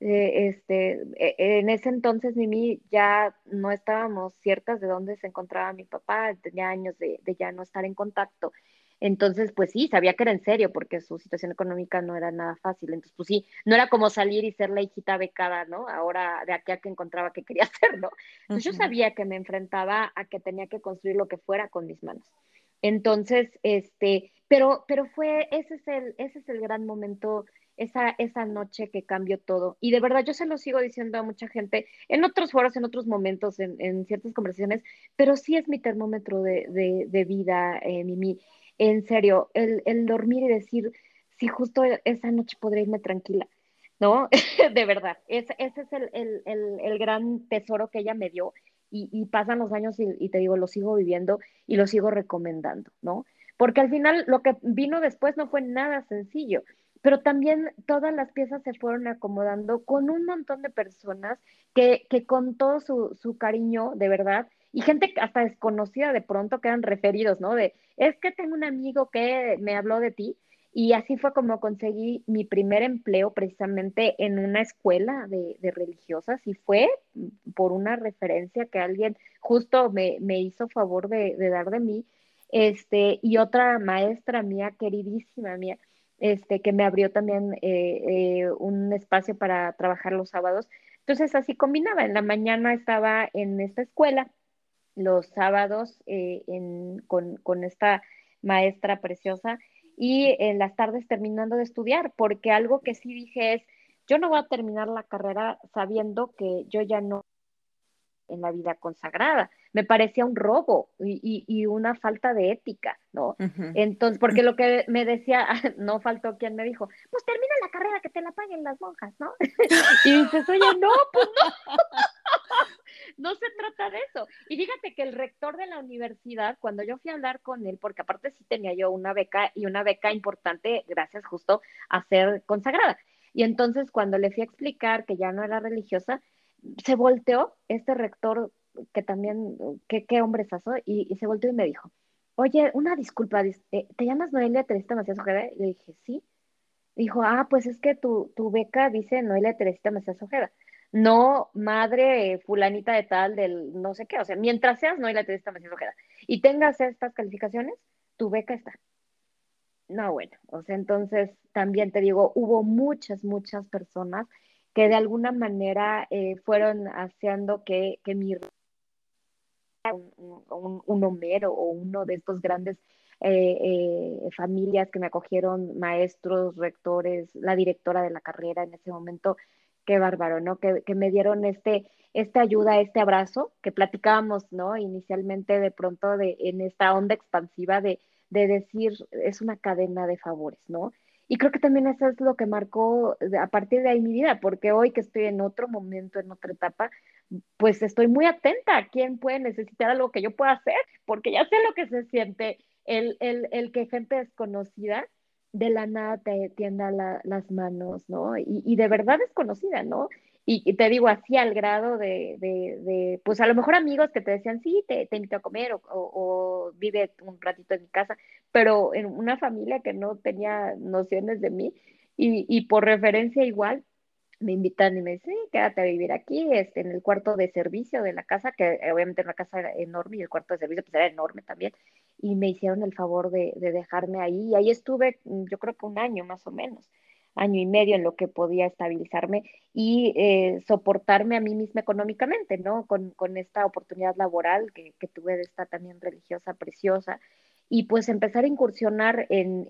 Eh, este, e, en ese entonces, Mimi, ya no estábamos ciertas de dónde se encontraba mi papá, tenía años de ya no estar en contacto. Entonces, pues sí, sabía que era en serio, porque su situación económica no era nada fácil. Entonces, pues sí, no era como salir y ser la hijita becada, ¿no? Ahora de aquí a que encontraba que quería hacer, ¿no? Entonces yo sabía que me enfrentaba a que tenía que construir lo que fuera con mis manos. Entonces, este, pero, pero fue, ese es el, ese es el gran momento, esa, esa noche que cambió todo. Y de verdad yo se lo sigo diciendo a mucha gente en otros foros, en otros momentos, en, en ciertas conversaciones, pero sí es mi termómetro de, de, de vida, eh, Mimi en serio, el, el dormir y decir, si justo esa noche podré irme tranquila, ¿no? de verdad, ese es el, el, el, gran tesoro que ella me dio y, y pasan los años y, y, te digo, lo sigo viviendo y lo sigo recomendando, ¿no? Porque al final lo que vino después no fue nada sencillo, pero también todas las piezas se fueron acomodando con un montón de personas que, que con todo su, su cariño, de verdad, y gente hasta desconocida de pronto quedan referidos, ¿no? De, es que tengo un amigo que me habló de ti y así fue como conseguí mi primer empleo precisamente en una escuela de, religiosas y fue por una referencia que alguien justo me, hizo favor de, dar de mí, este, y otra maestra mía, queridísima mía, este, que me abrió también eh, eh, un espacio para trabajar los sábados. Entonces así combinaba, en la mañana estaba en esta escuela los sábados eh, con, esta maestra preciosa y en las tardes terminando de estudiar, porque algo que sí dije es, yo no voy a terminar la carrera sabiendo que yo ya no en la vida consagrada. Me parecía un robo y, una falta de ética, ¿no? Entonces, porque lo que me decía, no faltó quien me dijo, pues termina la carrera que te la paguen las monjas, ¿no? y dices, oye, no, pues no. no se trata de eso. Y fíjate que el rector de la universidad, cuando yo fui a hablar con él, porque aparte sí tenía yo una beca y una beca importante, gracias justo a ser consagrada. Y entonces cuando le fui a explicar que ya no era religiosa, se volteó este rector que también, que qué hombre y, y se volteó y me dijo, oye, una disculpa, eh, ¿te llamas Noelia Teresita Macías Ojeda? Y le dije, sí. Dijo, ah, pues es que tu, tu beca dice Noelia Teresita Macías Ojeda no madre fulanita de tal del no sé qué, o sea, mientras seas no hay la Teresita Macías Ojeda y tengas estas calificaciones, tu beca está. No, bueno, o sea, entonces también te digo, hubo muchas, muchas personas que de alguna manera eh, fueron haciendo que, que mi un, Homero o uno de estos grandes eh, eh, familias que me acogieron, maestros, rectores, la directora de la carrera en ese momento, qué bárbaro, ¿no? Que, me dieron este, esta ayuda, este abrazo, que platicábamos, ¿no? Inicialmente de pronto de, en esta onda expansiva de, de decir, es una cadena de favores, ¿no? Y creo que también eso es lo que marcó a partir de ahí mi vida, porque hoy que estoy en otro momento, en otra etapa, pues estoy muy atenta a quién puede necesitar algo que yo pueda hacer, porque ya sé lo que se siente el, el, el que gente desconocida de la nada te tienda las manos, ¿no? Y, de verdad es conocida, ¿no? Y, te digo así al grado de, de, pues a lo mejor amigos que te decían, sí, te, te invito a comer o, vive un ratito en mi casa, pero en una familia que no tenía nociones de mí y, y por referencia igual, me invitan y me dicen, sí, quédate a vivir aquí, este, en el cuarto de servicio de la casa, que obviamente una casa era enorme y el cuarto de servicio pues era enorme también, y me hicieron el favor de, dejarme ahí, y ahí estuve mm, yo creo que un año más o menos, año y medio en lo que podía estabilizarme y eh, soportarme a mí misma económicamente, ¿no? Con, esta oportunidad laboral que, tuve de esta también religiosa preciosa, y pues empezar a incursionar en,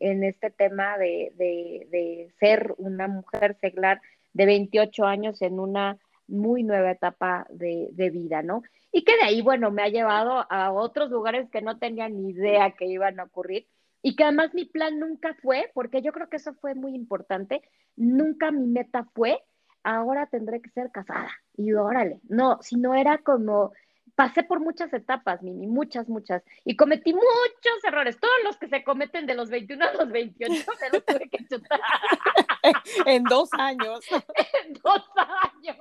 este tema de, ser una mujer seglar de 28 años en una muy nueva etapa de, de vida, ¿no? Y que de ahí, bueno, me ha llevado a otros lugares que no tenía ni idea que iban a ocurrir y que además mi plan nunca fue, porque yo creo que eso fue muy importante, nunca mi meta fue, ahora tendré que ser casada y órale, no, si no era como, pasé por muchas etapas, Mimi, muchas, muchas, y cometí muchos errores, todos los que se cometen de los 21 a los 28, se los tuve que chutar. en dos años. en dos años.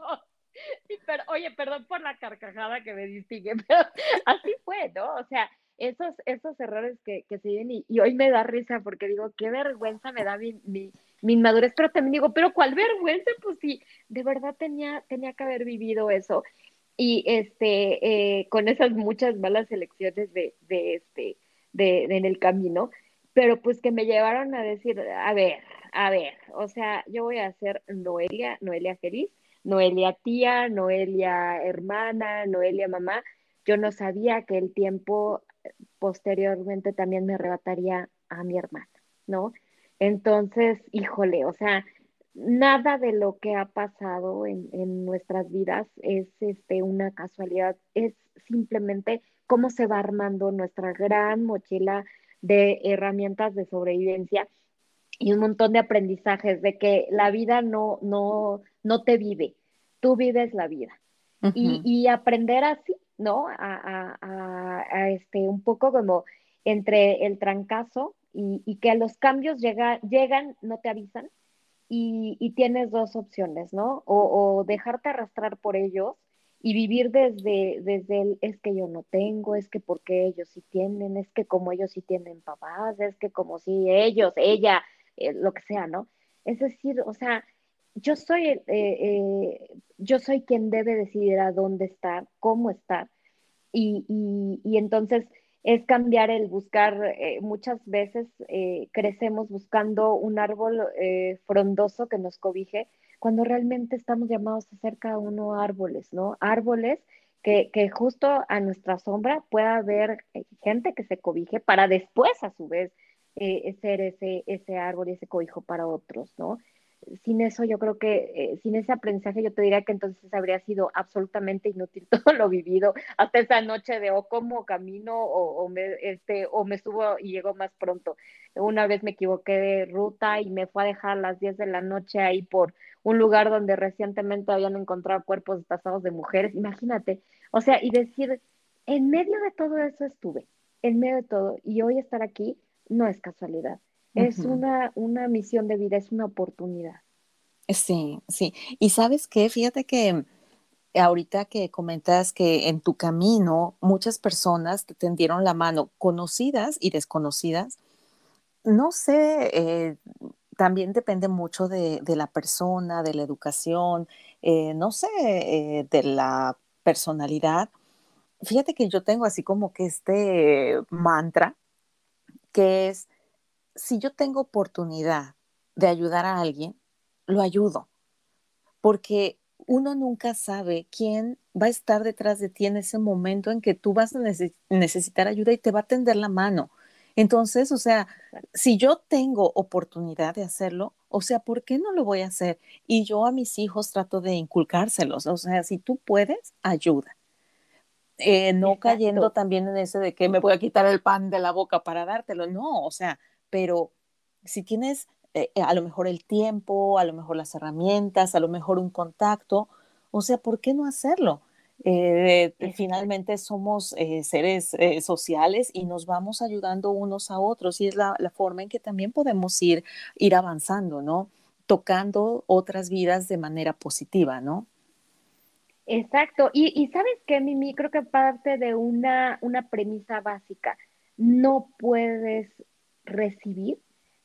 pero, oye, perdón por la carcajada que me distingue, pero así fue, ¿no? O sea, esos, esos errores que, que se vienen y, hoy me da risa porque digo, qué vergüenza me da mi, mi, mi, inmadurez, pero también digo, pero ¿cuál vergüenza? Pues sí, de verdad tenía, tenía que haber vivido eso y este, eh, con esas muchas malas elecciones de, de este, de, de, en el camino, pero pues que me llevaron a decir, a ver, a ver, o sea, yo voy a ser Noelia, Noelia feliz, Noelia tía, Noelia hermana, Noelia mamá. Yo no sabía que el tiempo posteriormente también me arrebataría a mi hermana, ¿no? Entonces, híjole, o sea, nada de lo que ha pasado en, en, nuestras vidas es este, una casualidad, es simplemente cómo se va armando nuestra gran mochila de herramientas de sobrevivencia y un montón de aprendizajes de que la vida no, no, no te vive, tú vives la vida. y, y, aprender así, ¿no? A, a, a, este, un poco como entre el trancazo y, y que los cambios llega, llegan, no te avisan, y, tienes dos opciones, ¿no? O, o, dejarte arrastrar por ellos y vivir desde, desde el es que yo no tengo, es que porque ellos sí tienen, es que como ellos sí tienen papás, es que como si ellos, ella eh, lo que sea, ¿no? Es decir, o sea, yo soy, eh, eh, yo soy quien debe decidir a dónde estar, cómo estar, y, y, entonces es cambiar el buscar, muchas veces crecemos buscando un árbol frondoso que nos cobije, cuando realmente estamos llamados a ser cada uno árboles, ¿no? Árboles que, que, justo a nuestra sombra pueda haber gente que se cobije para después, a su vez, eh, ser ese, ese árbol y ese cobijo para otros, ¿no? Sin eso yo creo que, eh, sin ese aprendizaje yo te diría que entonces habría sido absolutamente inútil todo lo vivido, hasta esa noche de o oh, como camino o, o, me, este, o me subo y llego más pronto. Una vez me equivoqué de ruta y me fue a dejar a las 10 de la noche ahí por un lugar donde recientemente habían encontrado cuerpos destazados de mujeres, imagínate, o sea, y decir, en medio de todo eso estuve, en medio de todo, y hoy estar aquí, no es casualidad. Es una, una misión de vida, es una oportunidad. Sí, sí. Y sabes qué, fíjate que ahorita que comentas que en tu camino muchas personas te tendieron la mano, conocidas y desconocidas, no sé, eh, también depende mucho de, de, la persona, de la educación, eh, no sé, eh, de la personalidad. Fíjate que yo tengo así como que este mantra que es, si yo tengo oportunidad de ayudar a alguien, lo ayudo, porque uno nunca sabe quién va a estar detrás de ti en ese momento en que tú vas a necesitar ayuda y te va a tender la mano. Entonces, o sea, si yo tengo oportunidad de hacerlo, o sea, ¿por qué no lo voy a hacer? Y yo a mis hijos trato de inculcárselos. O sea, si tú puedes, ayuda. Eh, no cayendo también en ese de que me voy a quitar el pan de la boca para dártelo, no, o sea, pero si tienes eh, a lo mejor el tiempo, a lo mejor las herramientas, a lo mejor un contacto, o sea, ¿por qué no hacerlo? Eh, finalmente somos seres sociales y nos vamos ayudando unos a otros y es la, la, forma en que también podemos ir, ir avanzando, ¿no? Tocando otras vidas de manera positiva, ¿no? Exacto. Y, y sabes que, Mimi, creo que parte de una, una premisa básica. No puedes recibir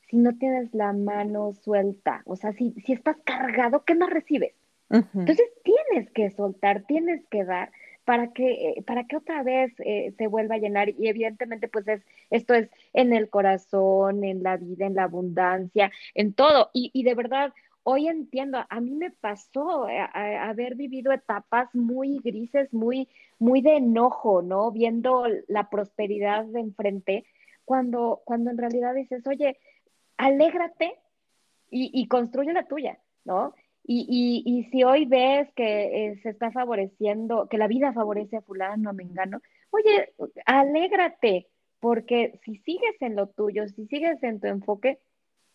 si no tienes la mano suelta. O sea, si, si estás cargado, ¿qué más recibes? Entonces tienes que soltar, tienes que dar para que, eh, para que otra vez eh, se vuelva a llenar. Y evidentemente, pues es, esto es en el corazón, en la vida, en la abundancia, en todo. Y, y de verdad, hoy entiendo, a mí me pasó eh, haber vivido etapas muy grises, muy, muy de enojo, ¿no? Viendo la prosperidad de enfrente, cuando, cuando en realidad dices, oye, alégrate y, construye la tuya, ¿no? Y, y, si hoy ves que eh, se está favoreciendo, que la vida favorece a fulano, a mengano, oye, alégrate, porque si sigues en lo tuyo, si sigues en tu enfoque,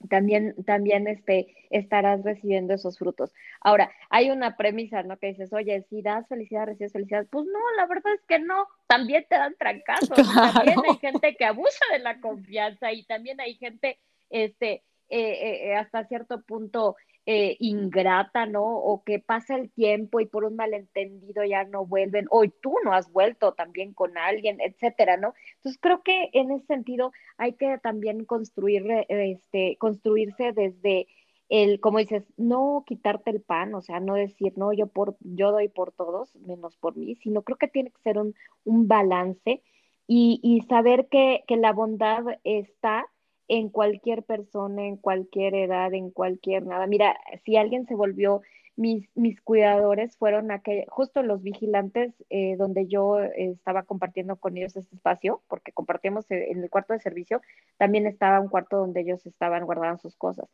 también, también este, estarás recibiendo esos frutos. Ahora, hay una premisa, ¿no? Que dices, oye, si das felicidad, recibes felicidad. Pues no, la verdad es que no, también te dan trancazos. También hay gente que abusa de la confianza y también hay gente, este, eh, eh, hasta cierto punto, eh, ingrata, ¿no? O que pasa el tiempo y por un malentendido ya no vuelven, o tú no has vuelto también con alguien, etcétera, ¿no? Entonces creo que en ese sentido hay que también construir, este, construirse desde el, como dices, no quitarte el pan, o sea, no decir, no, yo por, yo doy por todos, menos por mí, sino creo que tiene que ser un, un balance y, y saber que, que la bondad está en cualquier persona, en cualquier edad, en cualquier nada. Mira, si alguien se volvió, mis, mis cuidadores fueron aquellos, justo los vigilantes eh, donde yo estaba compartiendo con ellos este espacio, porque compartíamos en el cuarto de servicio, también estaba un cuarto donde ellos estaban guardando sus cosas.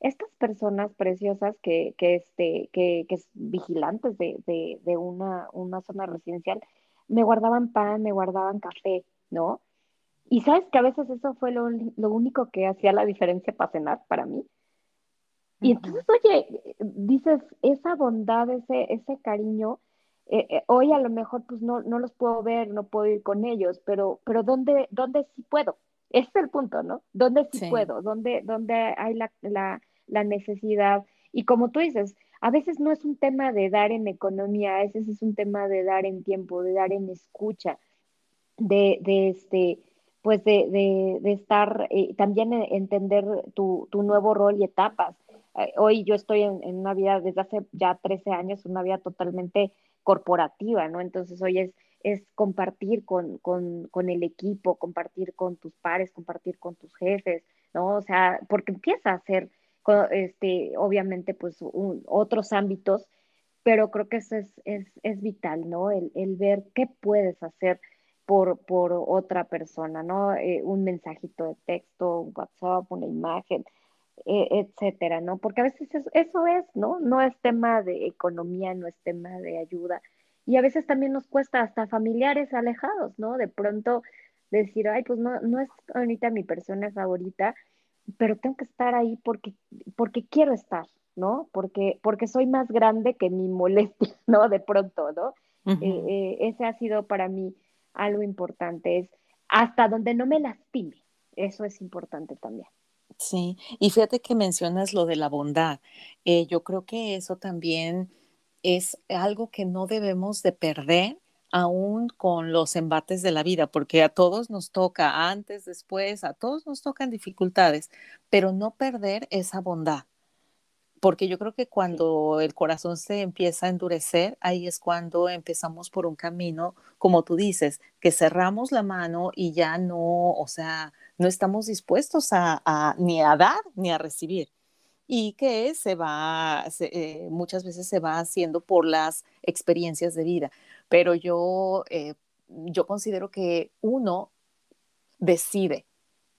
Estas personas preciosas que, que, este, que, que vigilantes de, de, de una, una zona residencial, me guardaban pan, me guardaban café, ¿no? Y sabes que a veces eso fue lo, único que hacía la diferencia para cenar para mí. Y entonces, oye, dices, esa bondad, ese, ese cariño, eh, eh, hoy a lo mejor pues no, no los puedo ver, no puedo ir con ellos, pero, pero ¿dónde, dónde sí puedo? Ese es el punto, ¿no? ¿Dónde sí, puedo? ¿Dónde, ¿Dónde hay la, la, la, necesidad? Y como tú dices, a veces no es un tema de dar en economía, a veces es un tema de dar en tiempo, de dar en escucha, de, de este, pues de, de, estar, eh, también entender tu, tu, nuevo rol y etapas. Eh, hoy yo estoy en, en, una vida desde hace ya 13 años, una vida totalmente corporativa, ¿no? Entonces hoy es, es compartir con, con, con, el equipo, compartir con tus pares, compartir con tus jefes, ¿no? O sea, porque empieza a ser, este, obviamente, pues otros ámbitos, pero creo que eso es, es, es vital, ¿no? El, el ver qué puedes hacer por, por otra persona, ¿no? Eh, un mensajito de texto, un WhatsApp, una imagen, eh, etcétera, ¿no? Porque a veces eso, es, ¿no? No es tema de economía, no es tema de ayuda. Y a veces también nos cuesta hasta familiares alejados, ¿no? De pronto decir, ay, pues no, no es ahorita mi persona favorita, pero tengo que estar ahí porque, porque quiero estar, ¿no? Porque, porque soy más grande que mi molestia, ¿no? De pronto, ¿no? Eh, ese ha sido para mí algo importante, es hasta donde no me lastime. Eso es importante también. Sí, y fíjate que mencionas lo de la bondad. Eh, yo creo que eso también es algo que no debemos de perder aún con los embates de la vida, porque a todos nos toca antes, después, a todos nos tocan dificultades, pero no perder esa bondad porque yo creo que cuando el corazón se empieza a endurecer, ahí es cuando empezamos por un camino, como tú dices, que cerramos la mano y ya no, o sea, no estamos dispuestos a, ni a dar ni a recibir. Y que se va, eh, muchas veces se va haciendo por las experiencias de vida. Pero yo, eh, yo considero que uno decide,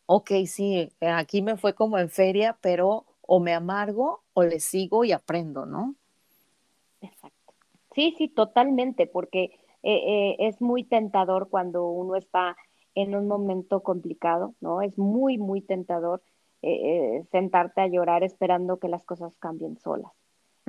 ok, sí, aquí me fue como en feria, pero o me amargo o le sigo y aprendo, ¿no? Exacto. Sí, sí, totalmente, porque eh, eh, es muy tentador cuando uno está en un momento complicado, ¿no? Es muy, muy tentador eh, sentarte a llorar esperando que las cosas cambien solas.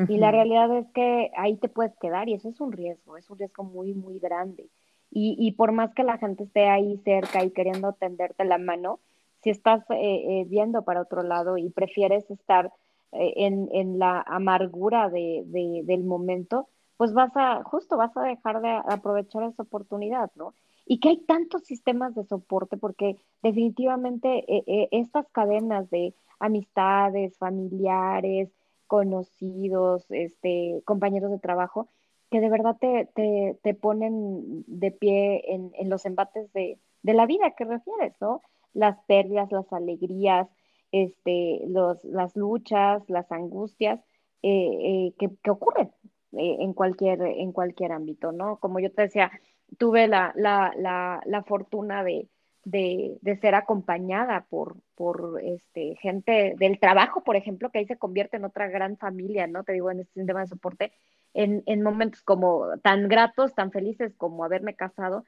Y la realidad es que ahí te puedes quedar y eso es un riesgo, es un riesgo muy, muy grande. Y, y por más que la gente esté ahí cerca y queriendo tenderte la mano, si estás eh, eh, viendo para otro lado y prefieres estar eh, en, en, la amargura de, del momento, pues vas a, justo vas a dejar de aprovechar esa oportunidad, ¿no? Y que hay tantos sistemas de soporte, porque definitivamente estas cadenas de amistades, familiares, conocidos, este, compañeros de trabajo, que de verdad te, te, te ponen de pie en, en los embates de, de la vida que refieres, ¿no? Las pérdidas, las alegrías, este, los, las luchas, las angustias eh, eh, que, ocurren eh, en, cualquier, en cualquier ámbito, ¿no? Como yo te decía, tuve la, la, la, la fortuna de, de, ser acompañada por, por este, gente del trabajo, por ejemplo, que ahí se convierte en otra gran familia, ¿no? Te digo, en este sistema de soporte, en, en momentos como tan gratos, tan felices como haberme casado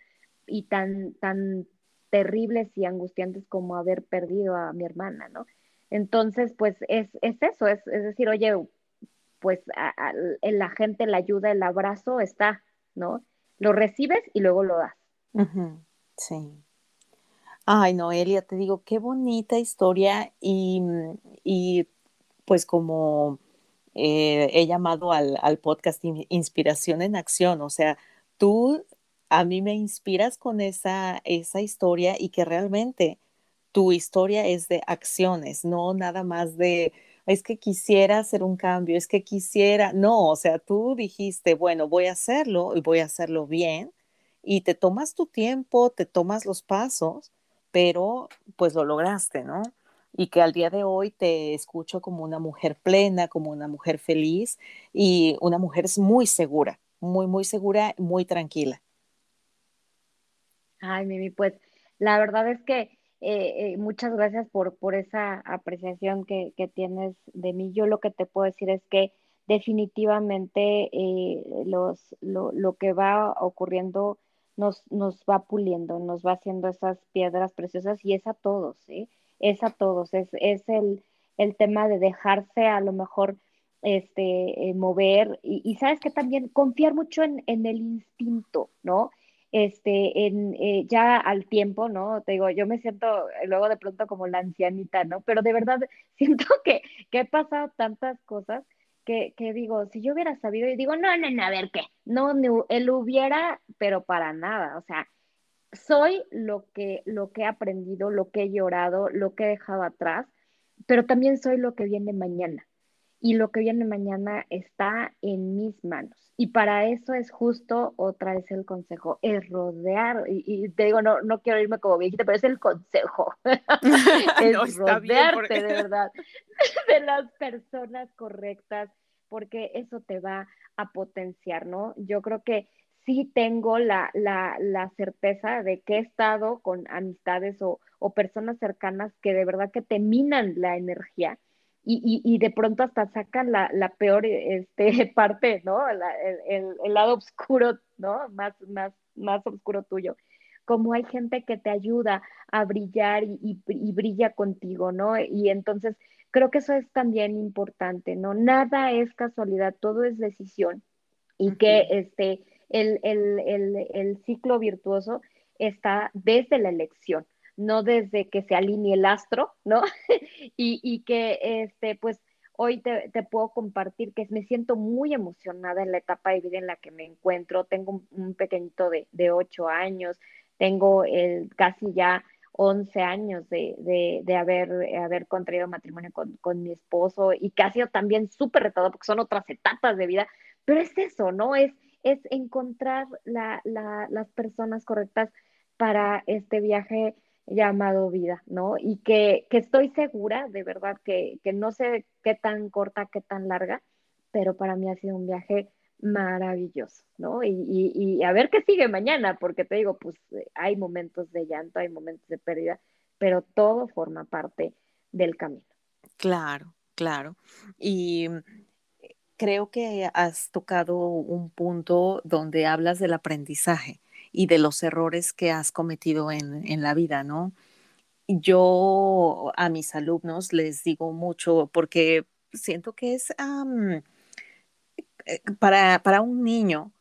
y tan, tan terribles y angustiantes como haber perdido a mi hermana, ¿no? Entonces, pues es, es eso, es, es, decir, oye, pues la gente, la ayuda, el abrazo está, ¿no? Lo recibes y luego lo das. Sí. Ay, Noelia, te digo, qué bonita historia y, y pues como eh, he llamado al, al podcast Inspiración en Acción, o sea, tú a mí me inspiras con esa, esa historia y que realmente tu historia es de acciones, no nada más de, es que quisiera hacer un cambio, es que quisiera, no, o sea, tú dijiste, bueno, voy a hacerlo y voy a hacerlo bien y te tomas tu tiempo, te tomas los pasos, pero pues lo lograste, ¿no? Y que al día de hoy te escucho como una mujer plena, como una mujer feliz y una mujer muy segura, muy, muy segura, muy tranquila. Ay, Mimi, pues la verdad es que eh, eh, muchas gracias por, por esa apreciación que, tienes de mí. Yo lo que te puedo decir es que definitivamente eh, los, lo, lo, que va ocurriendo nos, nos va puliendo, nos va haciendo esas piedras preciosas y es a todos, ¿sí? Es a todos, es, es el, el tema de dejarse a lo mejor este, mover y, y, sabes que también confiar mucho en, en el instinto, ¿no? Este, en, eh, ya al tiempo, ¿no? Te digo, yo me siento luego de pronto como la ancianita, ¿no? Pero de verdad siento que, que he pasado tantas cosas que, que, digo, si yo hubiera sabido, y digo, no, no, no, a ver qué, no, él hubiera, pero para nada, o sea, soy lo que, lo que he aprendido, lo que he llorado, lo que he dejado atrás, pero también soy lo que viene mañana. Y lo que viene mañana está en mis manos. Y para eso es justo otra vez el consejo, es rodear, y, te digo, no, no quiero irme como viejita, pero es el consejo, es rodearte de verdad de las personas correctas, porque eso te va a potenciar, ¿no? Yo creo que sí tengo la, la, la certeza de que he estado con amistades o, o personas cercanas que de verdad que te minan la energía y, y, de pronto hasta sacan la, la peor este, parte, ¿no? el, el, lado oscuro, ¿no? Más, más, más oscuro tuyo. Como hay gente que te ayuda a brillar y, y, brilla contigo, ¿no? Y entonces creo que eso es también importante, ¿no? Nada es casualidad, todo es decisión. Y que este, el, el, el, el ciclo virtuoso está desde la elección no desde que se alinee el astro, ¿no? y, y, que, este, pues, hoy te, te, puedo compartir que me siento muy emocionada en la etapa de vida en la que me encuentro. Tengo un, pequeñito de, de, ocho años, tengo el, casi ya 11 años de, de, de haber, haber contraído matrimonio con, con, mi esposo y que ha sido también súper retado porque son otras etapas de vida, pero es eso, ¿no? Es, es encontrar la, la, las personas correctas para este viaje llamado vida, ¿no? Y que, que estoy segura, de verdad, que, que, no sé qué tan corta, qué tan larga, pero para mí ha sido un viaje maravilloso, ¿no? Y, y, y a ver qué sigue mañana, porque te digo, pues hay momentos de llanto, hay momentos de pérdida, pero todo forma parte del camino. Claro, claro. Y creo que has tocado un punto donde hablas del aprendizaje y de los errores que has cometido en, en la vida, ¿no? Yo a mis alumnos les digo mucho porque siento que es eh, para, para un niño,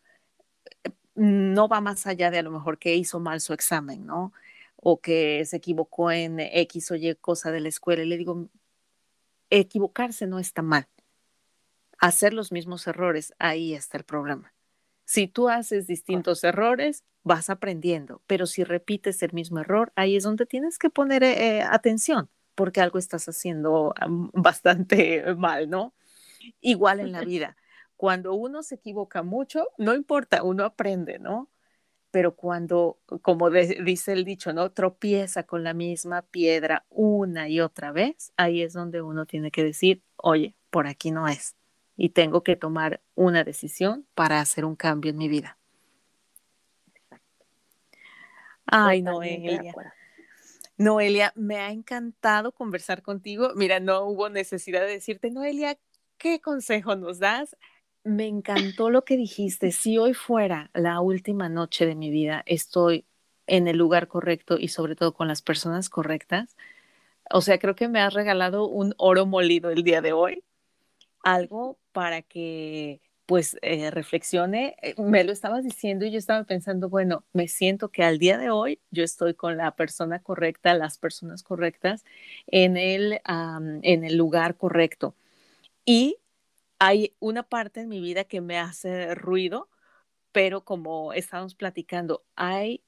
no va más allá de a lo mejor que hizo mal su examen, ¿no? O que se equivocó en X o Y cosa de la escuela. Y le digo, equivocarse no está mal. Hacer los mismos errores, ahí está el problema. Si tú haces distintos errores, vas aprendiendo, pero si repites el mismo error, ahí es donde tienes que poner eh, atención, porque algo estás haciendo bastante mal, ¿no? Igual en la vida. Cuando uno se equivoca mucho, no importa, uno aprende, ¿no? Pero cuando, como dice el dicho, ¿no? Tropieza con la misma piedra una y otra vez, ahí es donde uno tiene que decir, oye, por aquí no es y tengo que tomar una decisión para hacer un cambio en mi vida. Ay, Noelia. Noelia, me ha encantado conversar contigo. Mira, no hubo necesidad de decirte, Noelia, ¿qué consejo nos das? Me encantó lo que dijiste. Si hoy fuera la última noche de mi vida, estoy en el lugar correcto y sobre todo con las personas correctas. O sea, creo que me has regalado un oro molido el día de hoy. Algo para que pues eh, reflexione, eh, me lo estabas diciendo y yo estaba pensando, bueno, me siento que al día de hoy yo estoy con la persona correcta, las personas correctas, en el, en el lugar correcto. Y hay una parte en mi vida que me hace ruido, pero como estamos platicando, hay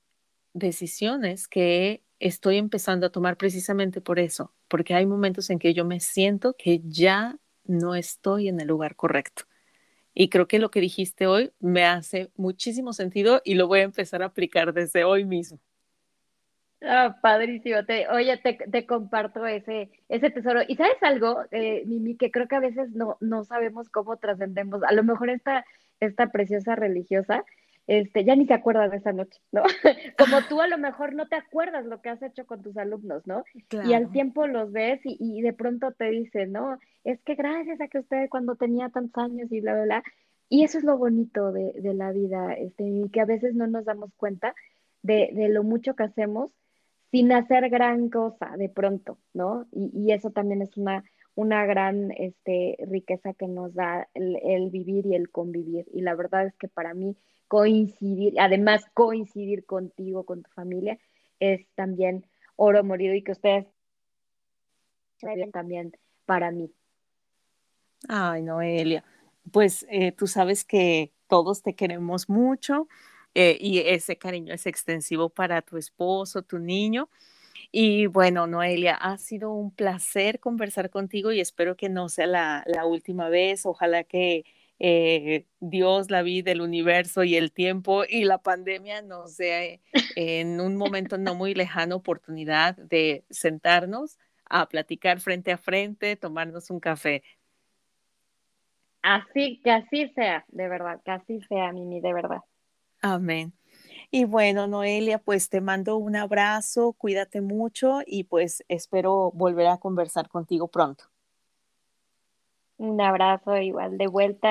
decisiones que estoy empezando a tomar precisamente por eso, porque hay momentos en que yo me siento que ya no estoy en el lugar correcto. Y creo que lo que dijiste hoy me hace muchísimo sentido y lo voy a empezar a aplicar desde hoy mismo. Ah, padrísimo. Te, oye, te, comparto ese, ese tesoro. ¿Y sabes algo, eh, Mimi, que creo que a veces no, no sabemos cómo trascendemos? A lo mejor esta, esta preciosa religiosa este, ya ni te acuerdas de esa noche, ¿no? Como tú a lo mejor no te acuerdas lo que has hecho con tus alumnos, ¿no? Y al tiempo los ves y, de pronto te dicen, no, es que gracias a que usted cuando tenía tantos años y bla, bla, bla. Y eso es lo bonito de, la vida, este, y que a veces no nos damos cuenta de, lo mucho que hacemos sin hacer gran cosa de pronto, ¿no? Y, eso también es una, una gran este, riqueza que nos da el vivir y el convivir. Y la verdad es que para mí coincidir, además coincidir contigo, con tu familia, es también oro morido y que ustedes también para mí. Ay, Noelia, pues eh, tú sabes que todos te queremos mucho eh, y ese cariño es extensivo para tu esposo, tu niño. Y bueno, Noelia, ha sido un placer conversar contigo y espero que no sea la, la última vez. Ojalá que eh, Dios, la vida, el universo y el tiempo y la pandemia nos dé en un momento no muy lejano oportunidad de sentarnos a platicar frente a frente, tomarnos un café. Así, que así sea, de verdad, que así sea, Mimi, de verdad. Amén. Y bueno, Noelia, pues te mando un abrazo, cuídate mucho y pues espero volver a conversar contigo pronto. Un abrazo igual de vuelta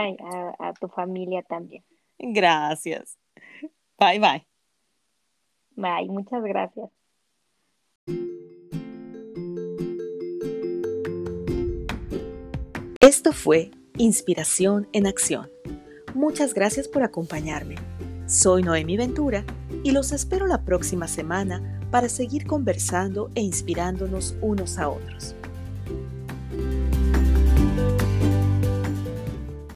a, tu familia también. Gracias. Bye bye. Bye, muchas gracias. Esto fue Inspiración en Acción. Muchas gracias por acompañarme. Soy Noemi Ventura y los espero la próxima semana para seguir conversando e inspirándonos unos a otros.